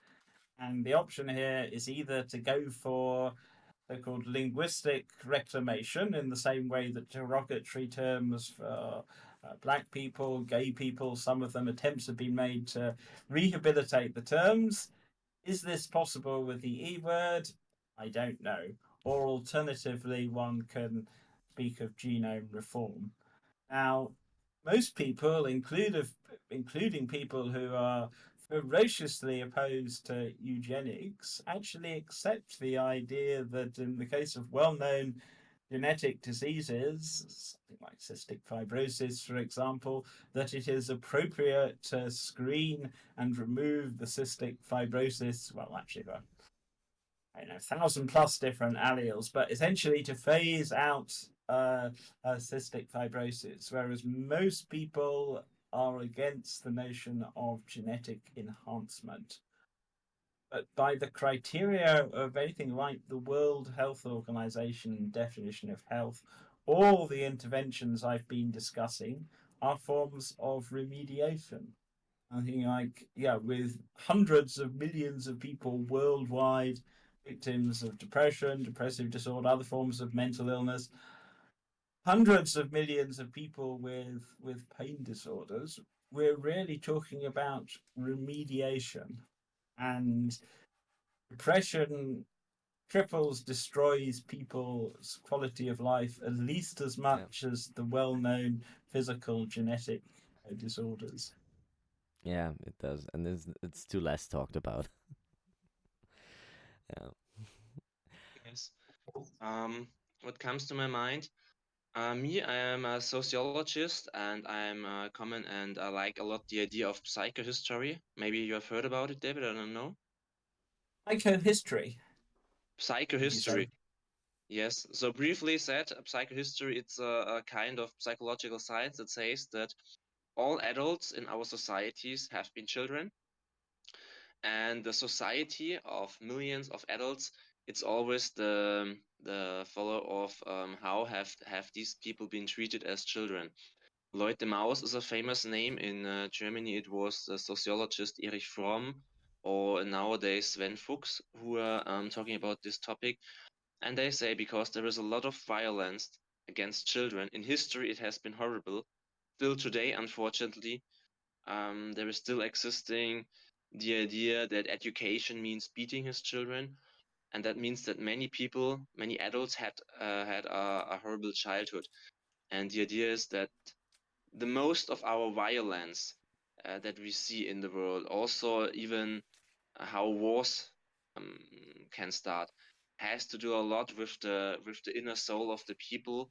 And the option here is either to go for so-called linguistic reclamation in the same way that derogatory terms for uh, black people, gay people, some of them attempts have been made to rehabilitate the terms. Is this possible with the E word? I don't know. Or alternatively, one can speak of genome reform. Now, most people, including people who are ferociously opposed to eugenics, actually accept the idea that in the case of well known genetic diseases, something like cystic fibrosis, for example, that it is appropriate to screen and remove the cystic fibrosis. Well, actually, there I don't know, thousand plus different alleles, but essentially to phase out uh, uh, cystic fibrosis, whereas most people are against the notion of genetic enhancement. But by the criteria of anything like the World Health Organization definition of health, all the interventions I've been discussing are forms of remediation. I think, like, yeah, with hundreds of millions of people worldwide victims of depression, depressive disorder, other forms of mental illness, hundreds of millions of people with with pain disorders we're really talking about remediation and depression cripples destroys people's quality of life at least as much yeah. as the well-known physical genetic disorders. Yeah it does and it's, it's too less talked about. *laughs* Yeah. Yes. Um what comes to my mind uh, me, I am a sociologist and I'm uh, common and I like a lot the idea of psychohistory. Maybe you have heard about it, David. I don't know. Psychohistory. Psychohistory. Yes. So briefly said, psychohistory it's a, a kind of psychological science that says that all adults in our societies have been children, and the society of millions of adults it's always the the follow of um, how have have these people been treated as children. Lloyd deMause is a famous name in uh, Germany. It was the sociologist Erich Fromm, or nowadays Sven Fuchs, who are um, talking about this topic. And they say because there is a lot of violence against children in history, it has been horrible. Still today, unfortunately, um, there is still existing the idea that education means beating his children, and that means that many people, many adults had uh, had a, a horrible childhood. And the idea is that the most of our violence uh, that we see in the world, also even how wars um, can start, has to do a lot with the with the inner soul of the people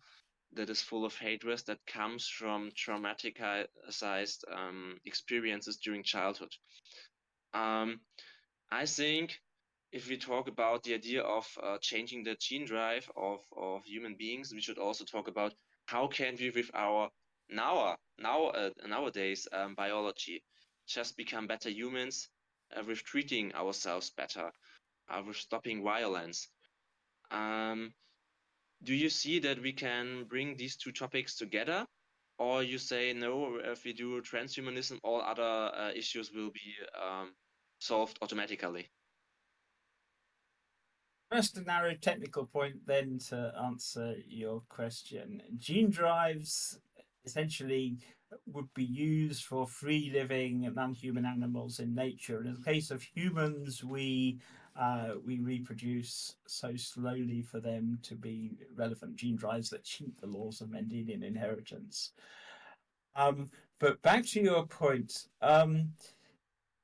that is full of hatred that comes from traumaticized um, experiences during childhood. Um, I think if we talk about the idea of uh, changing the gene drive of, of human beings, we should also talk about how can we, with our now now uh, nowadays um, biology just become better humans uh, with treating ourselves better uh, with stopping violence. Um, do you see that we can bring these two topics together? Or you say no if we do transhumanism all other uh, issues will be um, solved automatically First, a narrow technical point, then to answer your question. Gene drives essentially would be used for free living non-human animals in nature. In the case of humans, we uh, we reproduce so slowly for them to be relevant gene drives that cheat the laws of Mendelian inheritance. Um, but back to your point, um,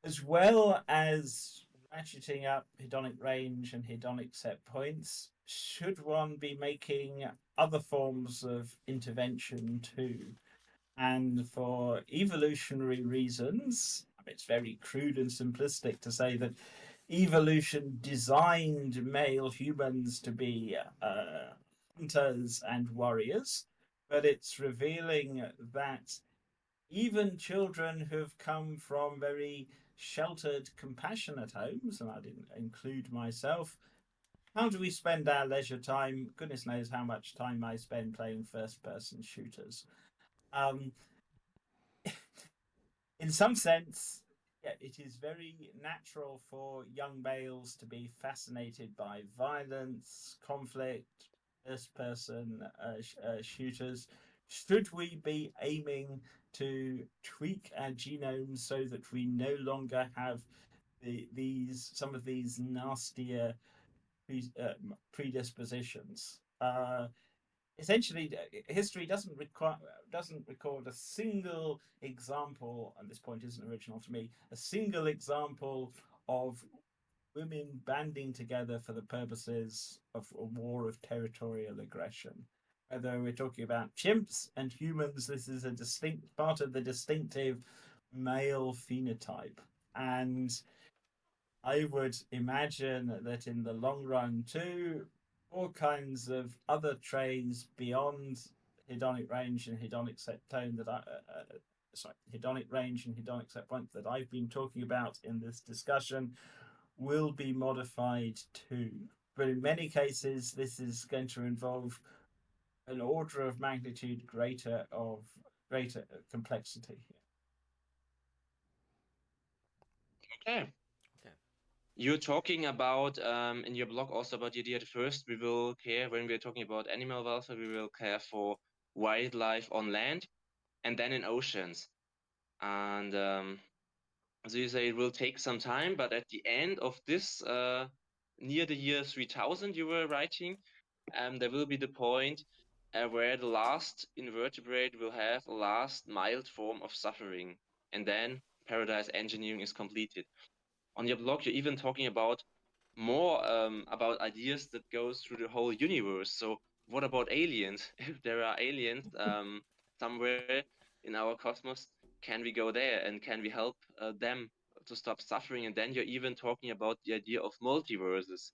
as well as ratcheting up hedonic range and hedonic set points, should one be making other forms of intervention too? And for evolutionary reasons, it's very crude and simplistic to say that evolution designed male humans to be uh, hunters and warriors, but it's revealing that even children who've come from very sheltered, compassionate homes, and I didn't include myself. How do we spend our leisure time? Goodness knows how much time I spend playing first person shooters. Um, *laughs* in some sense, yeah, it is very natural for young males to be fascinated by violence, conflict, first person uh, sh- uh, shooters. Should we be aiming to tweak our genomes so that we no longer have the, these some of these nastier uh, predispositions. Uh, essentially, history doesn't require doesn't record a single example, and this point isn't original to me. A single example of women banding together for the purposes of a war of territorial aggression whether we're talking about chimps and humans, this is a distinct part of the distinctive male phenotype. And I would imagine that in the long run, too, all kinds of other traits beyond hedonic range and hedonic set tone that I, uh, uh, sorry, hedonic range and hedonic set point that I've been talking about in this discussion will be modified too. But in many cases, this is going to involve an order of magnitude greater of greater complexity. Okay. Okay. You're talking about um, in your blog also about the idea that first we will care when we're talking about animal welfare, we will care for wildlife on land and then in oceans. And um, so you say it will take some time, but at the end of this, uh, near the year 3000, you were writing, um, there will be the point where the last invertebrate will have a last mild form of suffering, and then paradise engineering is completed. On your blog, you're even talking about more um, about ideas that goes through the whole universe. So, what about aliens? *laughs* If there are aliens *laughs* um, somewhere in our cosmos, can we go there and can we help uh, them to stop suffering? And then you're even talking about the idea of multiverses.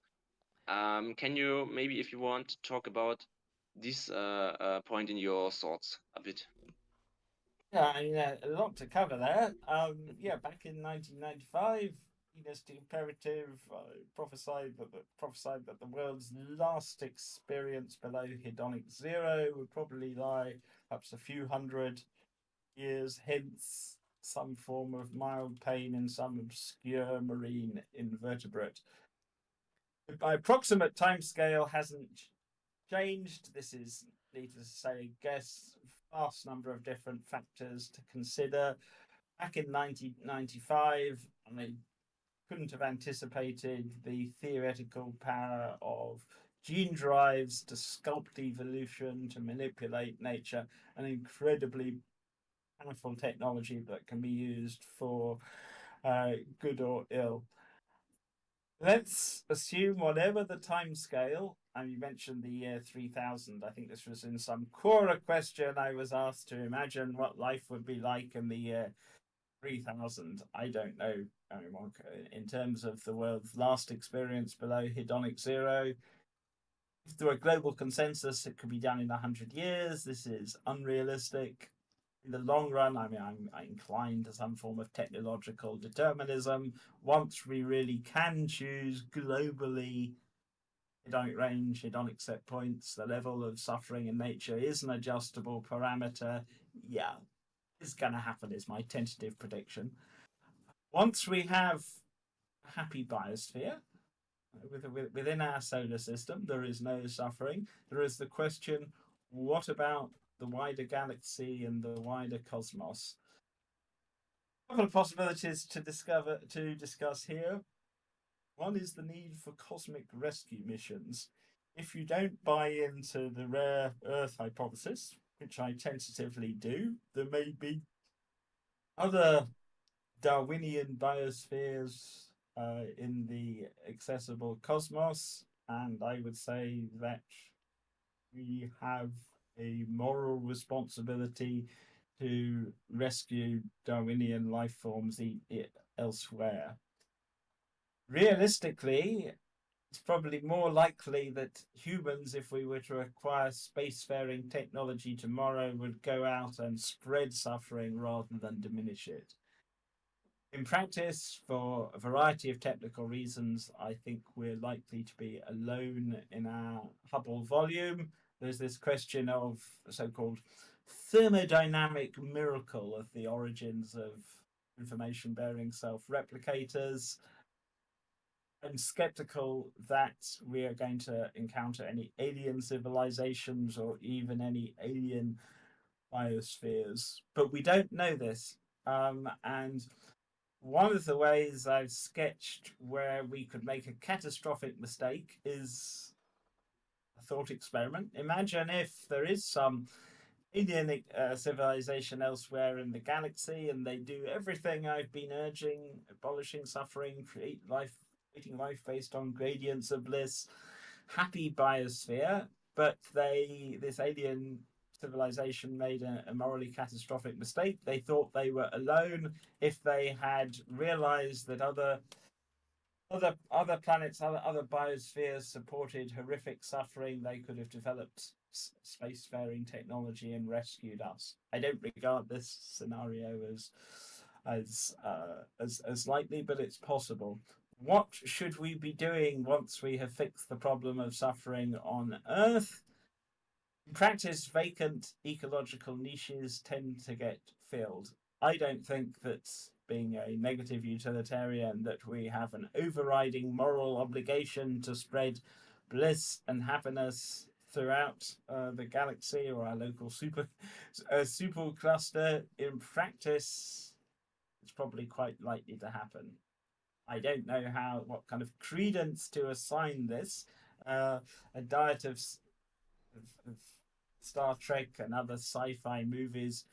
Um, can you maybe, if you want, talk about this uh, uh, point in your thoughts a bit? Yeah, I mean, uh, a lot to cover there. Um, yeah, back in 1995, Hedonistic Imperative uh, prophesied that the, prophesied that the world's last experience below hedonic zero would probably lie perhaps a few hundred years hence, some form of mild pain in some obscure marine invertebrate. My approximate timescale hasn't changed. This is, needless to say, guess, vast number of different factors to consider. Back in 1995, I couldn't have anticipated the theoretical power of gene drives to sculpt evolution, to manipulate nature, an incredibly powerful technology that can be used for uh, good or ill. Let's assume whatever the time scale, you mentioned the year 3000. I think this was in some Quora question I was asked to imagine what life would be like in the year 3000. I don't know I mean, in terms of the world's last experience below hedonic zero. If there were global consensus, it could be done in 100 years. This is unrealistic. In the long run, I mean, I'm, I'm inclined to some form of technological determinism. Once we really can choose globally hedonic range, hedonic set points, the level of suffering in nature is an adjustable parameter. Yeah, it's going to happen, is my tentative prediction. Once we have a happy biosphere within our solar system, there is no suffering. There is the question what about the wider galaxy and the wider cosmos? A couple of possibilities to discover to discuss here. One is the need for cosmic rescue missions. If you don't buy into the rare Earth hypothesis, which I tentatively do, there may be other Darwinian biospheres uh, in the accessible cosmos, and I would say that we have a moral responsibility to rescue Darwinian life forms elsewhere. Realistically, it's probably more likely that humans, if we were to acquire spacefaring technology tomorrow, would go out and spread suffering rather than diminish it. In practice, for a variety of technical reasons, I think we're likely to be alone in our Hubble volume. There's this question of the so called thermodynamic miracle of the origins of information bearing self replicators. I'm skeptical that we are going to encounter any alien civilizations or even any alien biospheres, but we don't know this. Um, and one of the ways I've sketched where we could make a catastrophic mistake is a thought experiment. Imagine if there is some alien uh, civilization elsewhere in the galaxy and they do everything I've been urging abolishing suffering, create life, creating life based on gradients of bliss, happy biosphere, but they, this alien civilization made a, a, morally catastrophic mistake. They thought they were alone. If they had realized that other other other planets, other other biospheres supported horrific suffering, they could have developed s- spacefaring technology and rescued us. I don't regard this scenario as as uh, as as likely, but it's possible. What should we be doing once we have fixed the problem of suffering on Earth? In practice, vacant ecological niches tend to get filled. I don't think that being a negative utilitarian that we have an overriding moral obligation to spread bliss and happiness throughout uh, the galaxy or our local super *laughs* uh, super cluster in practice it's probably quite likely to happen i don't know how what kind of credence to assign this uh, a diet of, of, of Star Trek and other sci-fi movies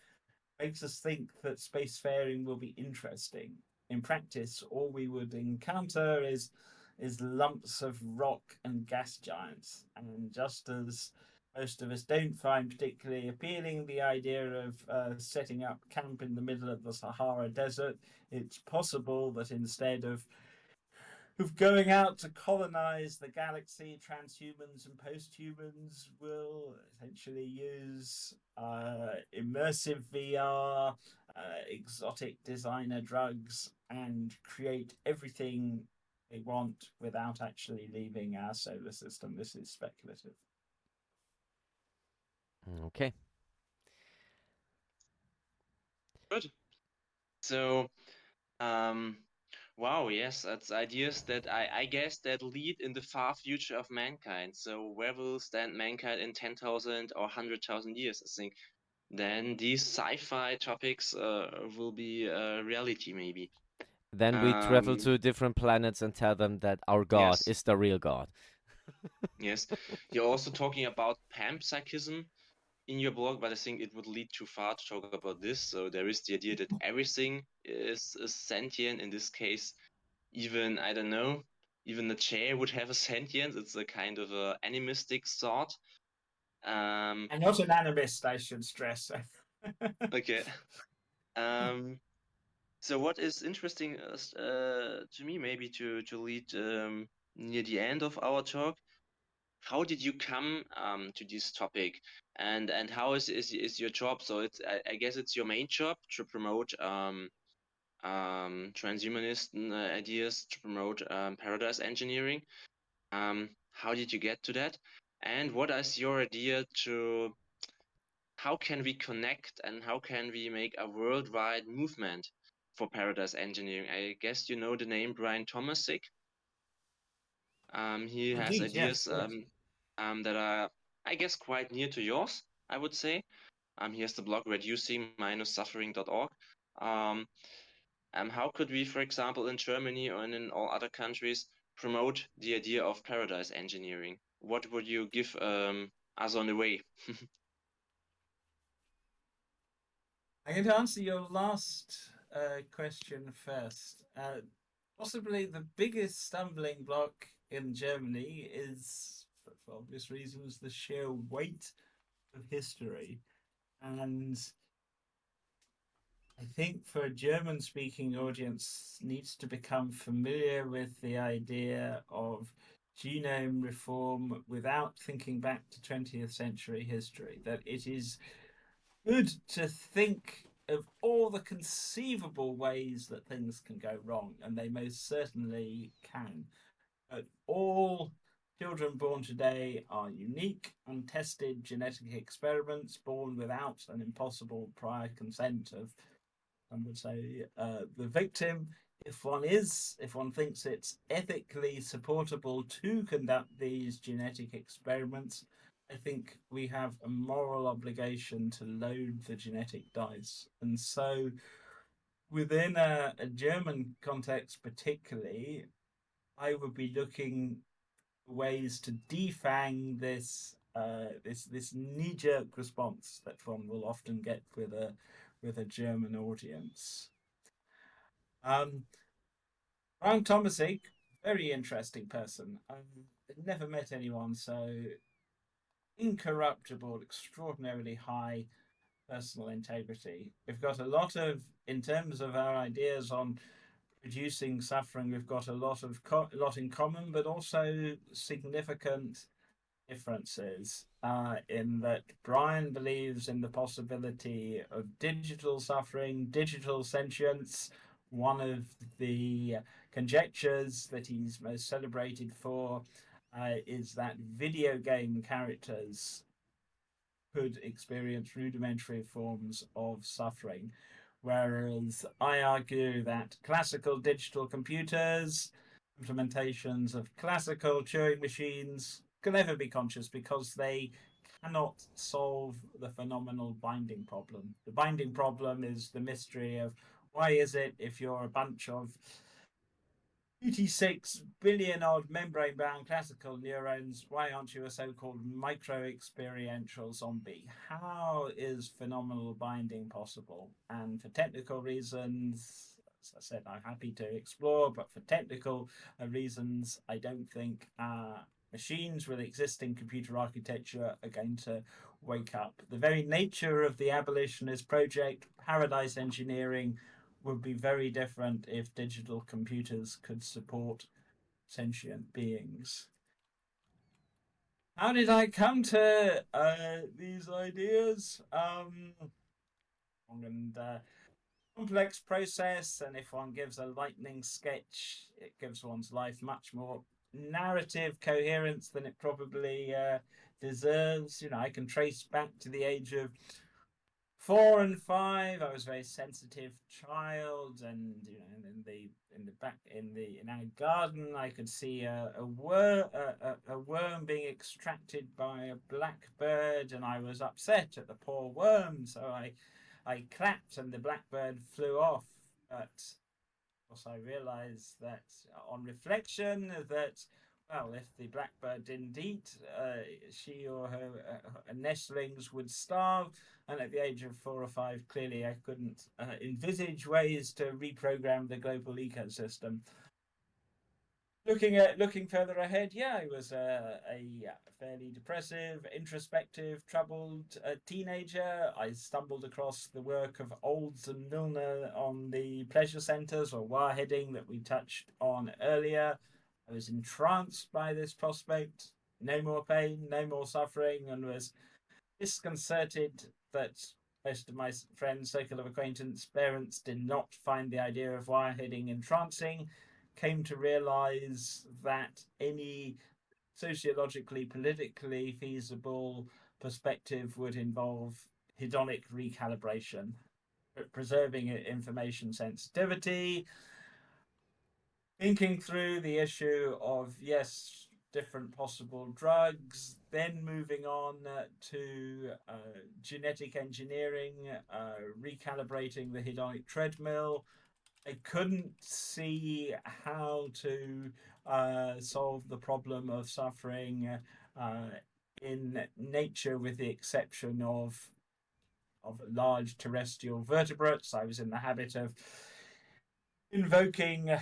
makes us think that spacefaring will be interesting. In practice, all we would encounter is is lumps of rock and gas giants. And just as most of us don't find particularly appealing the idea of uh, setting up camp in the middle of the Sahara Desert, it's possible that instead of who've going out to colonize the galaxy, transhumans and posthumans will essentially use uh, immersive VR, uh, exotic designer drugs, and create everything they want without actually leaving our solar system. This is speculative. Okay. Good. So, um, wow, yes, that's ideas that I, I guess that lead in the far future of mankind. So, where will stand mankind in 10,000 or 100,000 years? I think then these sci-fi topics uh, will be a reality, maybe. Then we travel Um, to different planets and tell them that our God Yes. is the real God. *laughs* Yes, you're also talking about panpsychism in your blog, but I think it would lead too far to talk about this. So there is the idea that everything is, is sentient. In this case, even I don't know, even the chair would have a sentience. It's a kind of a animistic thought. Um, I'm not an animist, I should stress. *laughs* okay. Um, so what is interesting uh, to me, maybe to to lead um, near the end of our talk, how did you come um, to this topic, and and how is is, is your job? So it's I, I guess it's your main job to promote um, um, transhumanist uh, ideas, to promote um, paradise engineering. Um, how did you get to that? And what is your idea to how can we connect and how can we make a worldwide movement for paradise engineering? I guess you know the name Brian Tomasik. Um, he has yes, ideas yes. um, um, that are, I guess, quite near to yours, I would say. Um, he has the blog reducing-suffering.org. Um, um, how could we, for example, in Germany or in all other countries, promote the idea of paradise engineering? What would you give um, us on the way? *laughs* Going to answer your last uh, question first. Uh, possibly the biggest stumbling block in Germany is, for, for obvious reasons, the sheer weight of history. And I think for a German speaking audience needs to become familiar with the idea of genome reform without thinking back to 20th century history that it is good to think of all the conceivable ways that things can go wrong, and they most certainly can. But all children born today are unique, untested genetic experiments born without an impossible prior consent of, some would say, uh, the victim. If one is, if one thinks it's ethically supportable to conduct these genetic experiments, I think we have a moral obligation to load the genetic dice. And so, within a, a German context, particularly, I would be looking ways to defang this uh, this this knee jerk response that one will often get with a with a German audience. Um, Brian Tomasik, very interesting person. I've never met anyone so incorruptible, extraordinarily high personal integrity. We've got a lot of, in terms of our ideas on reducing suffering, we've got a lot of co- lot in common, but also significant differences. Uh, in that Brian believes in the possibility of digital suffering, digital sentience. One of the conjectures that he's most celebrated for uh, is that video game characters could experience rudimentary forms of suffering. Whereas I argue that classical digital computers, implementations of classical Turing machines, can never be conscious because they cannot solve the phenomenal binding problem. The binding problem is the mystery of why is it if you're a bunch of 86 billion odd membrane bound classical neurons, why aren't you a so called micro experiential zombie? How is phenomenal binding possible? And for technical reasons, as I said, I'm happy to explore, but for technical uh, reasons, I don't think uh, machines with existing computer architecture are going to wake up. The very nature of the abolitionist project, paradise engineering, would be very different if digital computers could support sentient beings. How did I come to uh, these ideas? Um, and uh, complex process, and if one gives a lightning sketch, it gives one's life much more narrative coherence than it probably uh, deserves. You know, I can trace back to the age of four and five. I was a very sensitive child, and you know, in the in the back in the in our garden, I could see a a worm a, a worm being extracted by a blackbird, and I was upset at the poor worm, so I I clapped, and the blackbird flew off. But of course, I realised that on reflection that well, if the blackbird didn't eat, uh, she or her, uh, nestlings would starve. And at the age of four or five, clearly I couldn't uh, envisage ways to reprogram the global ecosystem. Looking at looking further ahead, yeah, I was a, fairly depressive, introspective, troubled uh, teenager. I stumbled across the work of Olds and Milner on the pleasure centres or wireheading that we touched on earlier. I was entranced by this prospect. No more pain, no more suffering, and was disconcerted that most of my friends, circle of acquaintance, parents did not find the idea of wireheading entrancing. Came to realize that any sociologically, politically feasible perspective would involve hedonic recalibration, preserving information sensitivity, thinking through the issue of yes, different possible drugs, then moving on uh, to uh, genetic engineering, uh, recalibrating the hedonic treadmill. I couldn't see how to uh, solve the problem of suffering uh, in nature, with the exception of of large terrestrial vertebrates. I was in the habit of invoking uh,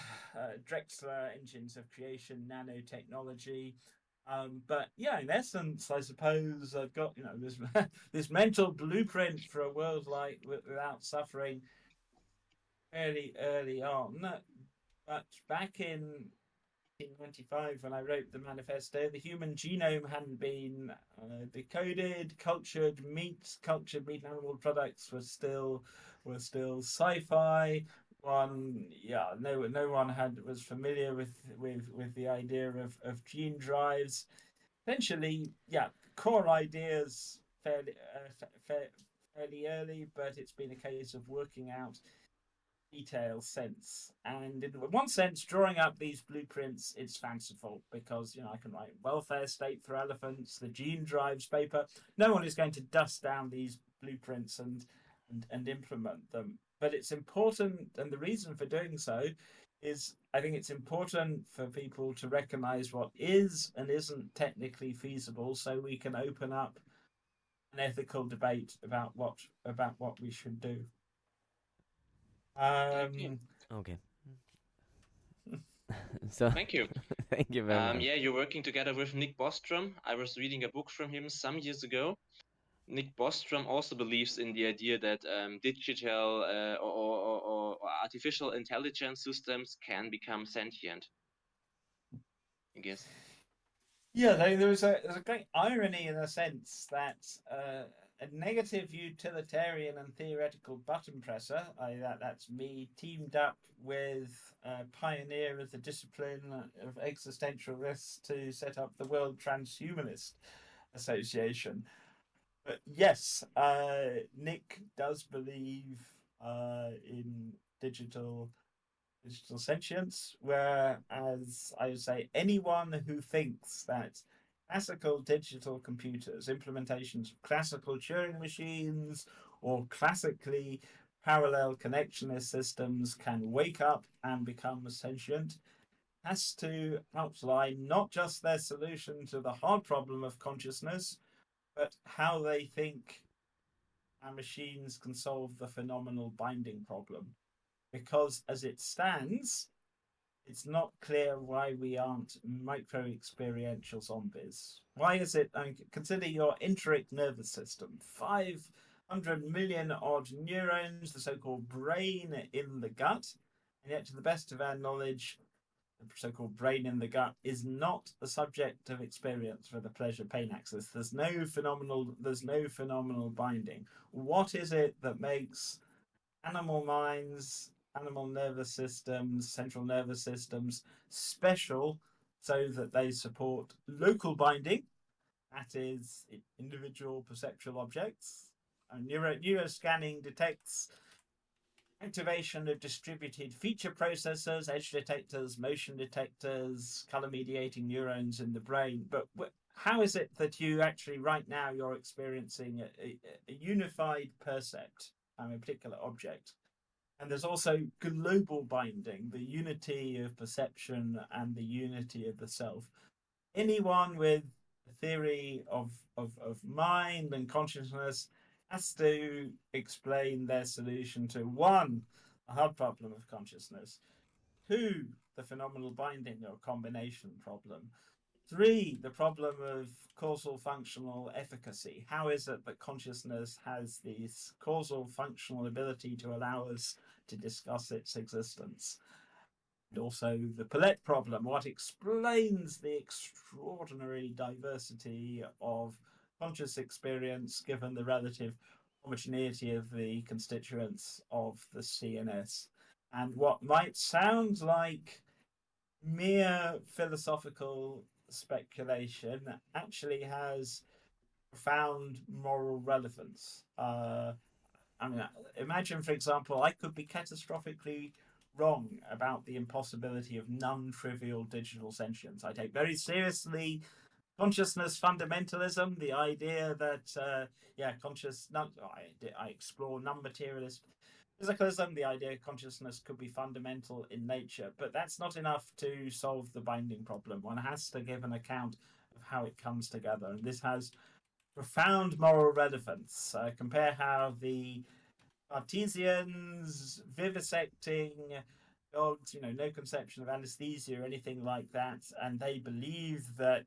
Drexler engines of creation, nanotechnology. Um, but yeah, in essence, I suppose I've got you know this *laughs* this mental blueprint for a world like without suffering fairly early on. But back in 1995, when I wrote the manifesto, the human genome hadn't been uh, decoded. Cultured meat, cultured meat and animal products were still were still sci-fi one yeah no no one had was familiar with with with the idea of of gene drives. Essentially yeah core ideas fairly uh, fa- fairly early but it's been a case of working out detail sense. And in one sense drawing up these blueprints it's fanciful because you know i can write welfare state for elephants the gene drives paper. No one is going to dust down these blueprints and and, and implement them but it's important, and the reason for doing so is I think it's important for people to recognize what is and isn't technically feasible so we can open up an ethical debate about what about what we should do. Um, okay. *laughs* so thank you. *laughs* thank you very um, much. Yeah, you're working together with Nick Bostrom. I was reading a book from him some years ago, Nick Bostrom also believes in the idea that um, digital uh, or, or, or, artificial intelligence systems can become sentient. I guess. Yeah, there's a there's a great irony in a sense that uh, a negative utilitarian and theoretical button presser, I, that that's me, teamed up with a pioneer of the discipline of existential risks to set up the World Transhumanist Association but yes, uh, Nick does believe uh, in digital digital sentience, whereas I would say anyone who thinks that classical digital computers, implementations of classical Turing machines, or classically parallel connectionist systems can wake up and become sentient has to outline not just their solution to the hard problem of consciousness, but how they think our machines can solve the phenomenal binding problem. Because as it stands, it's not clear why we aren't micro experiential zombies. Why is it? I mean, consider your enteric nervous system 500 million odd neurons, the so called brain in the gut, and yet, to the best of our knowledge, so-called brain in the gut, is not a subject of experience for the pleasure-pain axis. There's no phenomenal. There's no phenomenal binding. What is it that makes animal minds, animal nervous systems, central nervous systems special, so that they support local binding? That is individual perceptual objects. And neuro neuroscanning detects activation of distributed feature processors, edge detectors, motion detectors, color mediating neurons in the brain. But how is it that you actually, right now, you're experiencing a, a, unified percept, um, a particular object? And there's also global binding, the unity of perception and the unity of the self. Anyone with a theory of, of, of mind and consciousness has to explain their solution to one, a hard problem of consciousness, two, the phenomenal binding or combination problem, three, the problem of causal functional efficacy. How is it that consciousness has this causal functional ability to allow us to discuss its existence? And also the palette problem, what explains the extraordinary diversity of conscious experience given the relative homogeneity of the constituents of the CNS. And what might sound like mere philosophical speculation actually has profound moral relevance. Uh, I mean, imagine, for example, I could be catastrophically wrong about the impossibility of non trivial digital sentience. I take very seriously consciousness fundamentalism, the idea that uh, yeah, conscious. I, I explore non-materialist physicalism, the idea consciousness could be fundamental in nature, but that's not enough to solve the binding problem. One has to give an account of how it comes together, and this has profound moral relevance. Uh, compare how the Cartesians vivisecting dogs, you know, no conception of anesthesia or anything like that, and they believe that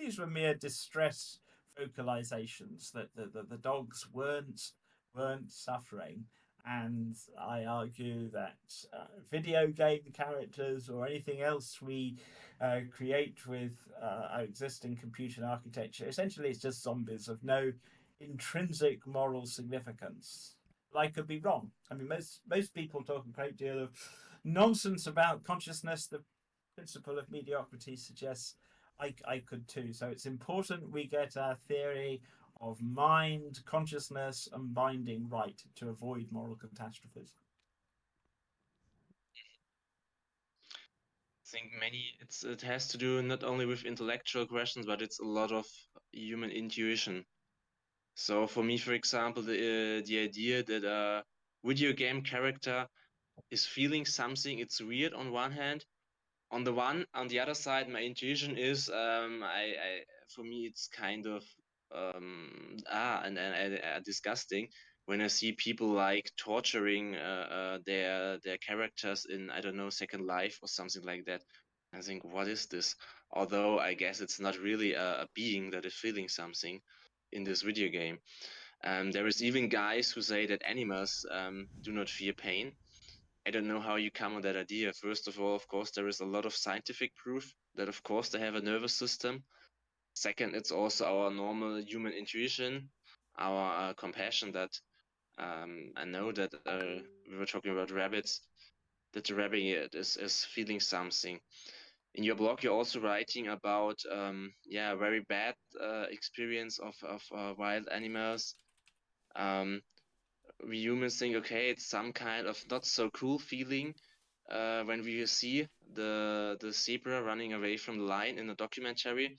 these were mere distress vocalizations that the, the, the dogs weren't weren't suffering and I argue that uh, video game characters or anything else we uh, create with uh, our existing computer architecture essentially it's just zombies of no intrinsic moral significance. I could be wrong. I mean, most most people talk a great deal of nonsense about consciousness. The principle of mediocrity suggests I, I could too. So it's important we get our theory of mind, consciousness, and binding right to avoid moral catastrophes. I think many it's it has to do not only with intellectual questions, but it's a lot of human intuition. So for me, for example, the uh, the idea that a video game character is feeling something, it's weird on one hand, on the one on the other side my intuition is um, I, I, for me it's kind of um, ah and, and uh, disgusting when I see people like torturing uh, uh, their their characters in I don't know Second Life or something like that. I think what is this? Although I guess it's not really a, a being that is feeling something in this video game. Um, there is even guys who say that animals um, do not fear pain I don't know how you come on that idea. First of all, of course, there is a lot of scientific proof that, of course, they have a nervous system. Second, it's also our normal human intuition, our uh, compassion that um, I know that uh, we were talking about rabbits, that the rabbit is, is feeling something. In your blog, you're also writing about, um, yeah, very bad uh, experience of, of uh, wild animals. Um, we humans think, okay, it's some kind of not so cool feeling uh, when we see the the zebra running away from the lion in a documentary,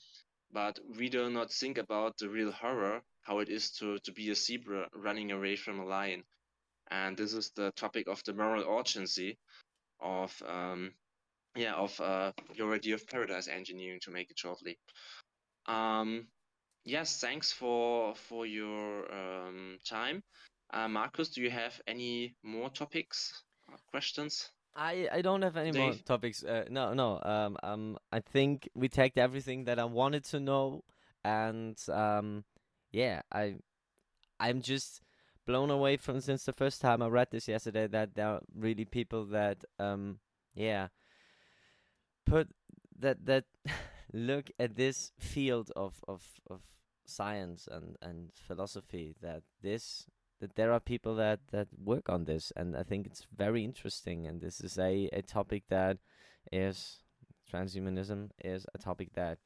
but we do not think about the real horror, how it is to to be a zebra running away from a lion, and this is the topic of the moral urgency of um, yeah of uh, your idea of paradise engineering to make it shortly. Um, yes, thanks for for your um, time. Uh, Marcus, do you have any more topics, questions? I, I don't have any Dave? more topics. Uh, no, no. Um, um, I think we tagged everything that I wanted to know, and um, yeah, I, I'm just blown away from since the first time I read this yesterday that there are really people that um, yeah, put that that *laughs* look at this field of of of science and and philosophy that this that there are people that that work on this and i think it's very interesting and this is a a topic that is transhumanism is a topic that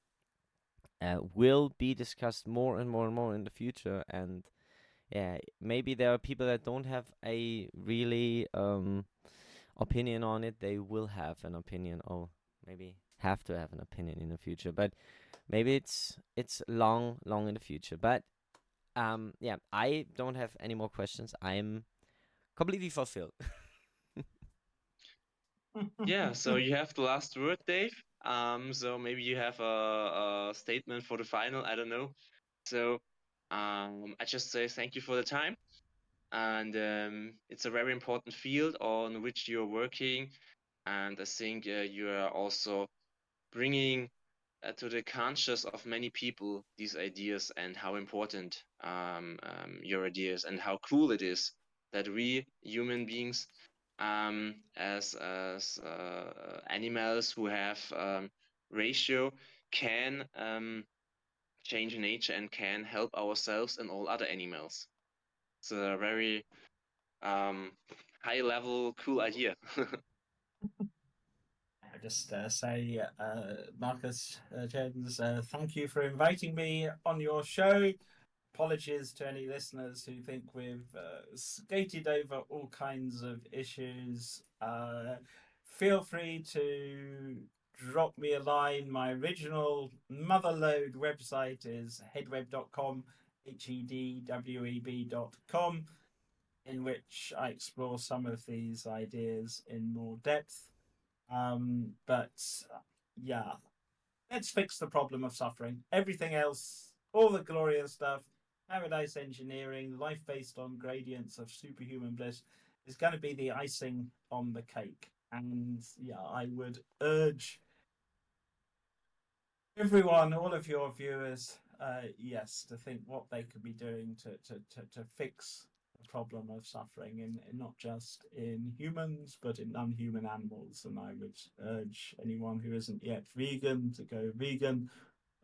uh, will be discussed more and more and more in the future and yeah maybe there are people that don't have a really um opinion on it they will have an opinion or maybe have to have an opinion in the future but maybe it's it's long long in the future but um yeah i don't have any more questions i'm completely fulfilled yeah, *laughs* so you have the last word, Dave. Um, so maybe you have a, a statement for the final. I don't know. So um, I just say thank you for the time, and um, it's a very important field on which you're working, and I think uh, you are also bringing uh, to the conscious of many people these ideas and how important um, um, your ideas and how cool it is that we human beings um, as as uh, animals who have um, ratio can um, change nature and can help ourselves and all other animals. It's a very um, high level, cool idea. *laughs* I just uh, say, uh, Marcus uh, Jones, uh, thank you for inviting me on your show apologies to any listeners who think we've uh, skated over all kinds of issues. Uh, feel free to drop me a line. My original motherload website is hedweb.com H E D W E B.com, in which I explore some of these ideas in more depth. Um, but yeah, let's fix the problem of suffering. Everything else, all the glorious stuff, Paradise Engineering, life based on gradients of superhuman bliss, is going to be the icing on the cake. And yeah, I would urge everyone, all of your viewers, uh, yes, to think what they could be doing to, to, to, to fix the problem of suffering, in, in not just in humans, but in non human animals. And I would urge anyone who isn't yet vegan to go vegan,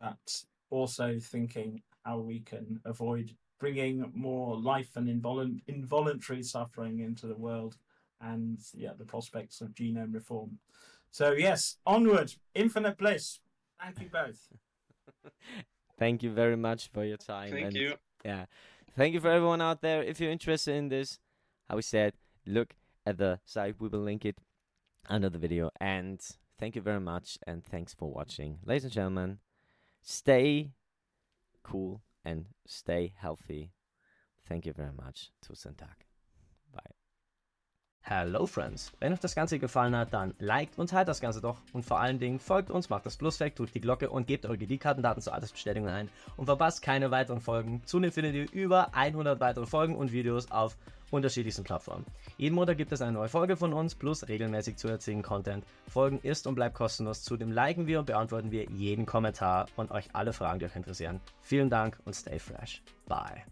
but also thinking how we can avoid bringing more life and invol- involuntary suffering into the world and yeah the prospects of genome reform. So yes onward infinite bliss. Thank you both. *laughs* Thank you very much for your time thank and you. yeah thank you for everyone out there. If you're interested in this how we said look at the site. We will link it under the video. And thank you very much and thanks for watching. Ladies and gentlemen stay cool and stay healthy. Thank you very much. Tusen Tag. Bye. Hello Friends! Wenn euch das Ganze gefallen hat, dann liked und teilt das Ganze doch. Und vor allen Dingen folgt uns, macht das Plus weg, drückt die Glocke und gebt eure GD-Kartendaten zur Altersbestätigung ein und verpasst keine weiteren Folgen. Zudem findet ihr über 100 weitere Folgen und Videos auf unterschiedlichsten Plattformen. Jeden Montag gibt es eine neue Folge von uns plus regelmäßig zusätzlichen Content. Folgen ist und bleibt kostenlos. Zudem liken wir und beantworten wir jeden Kommentar und euch alle Fragen, die euch interessieren. Vielen Dank und stay fresh. Bye.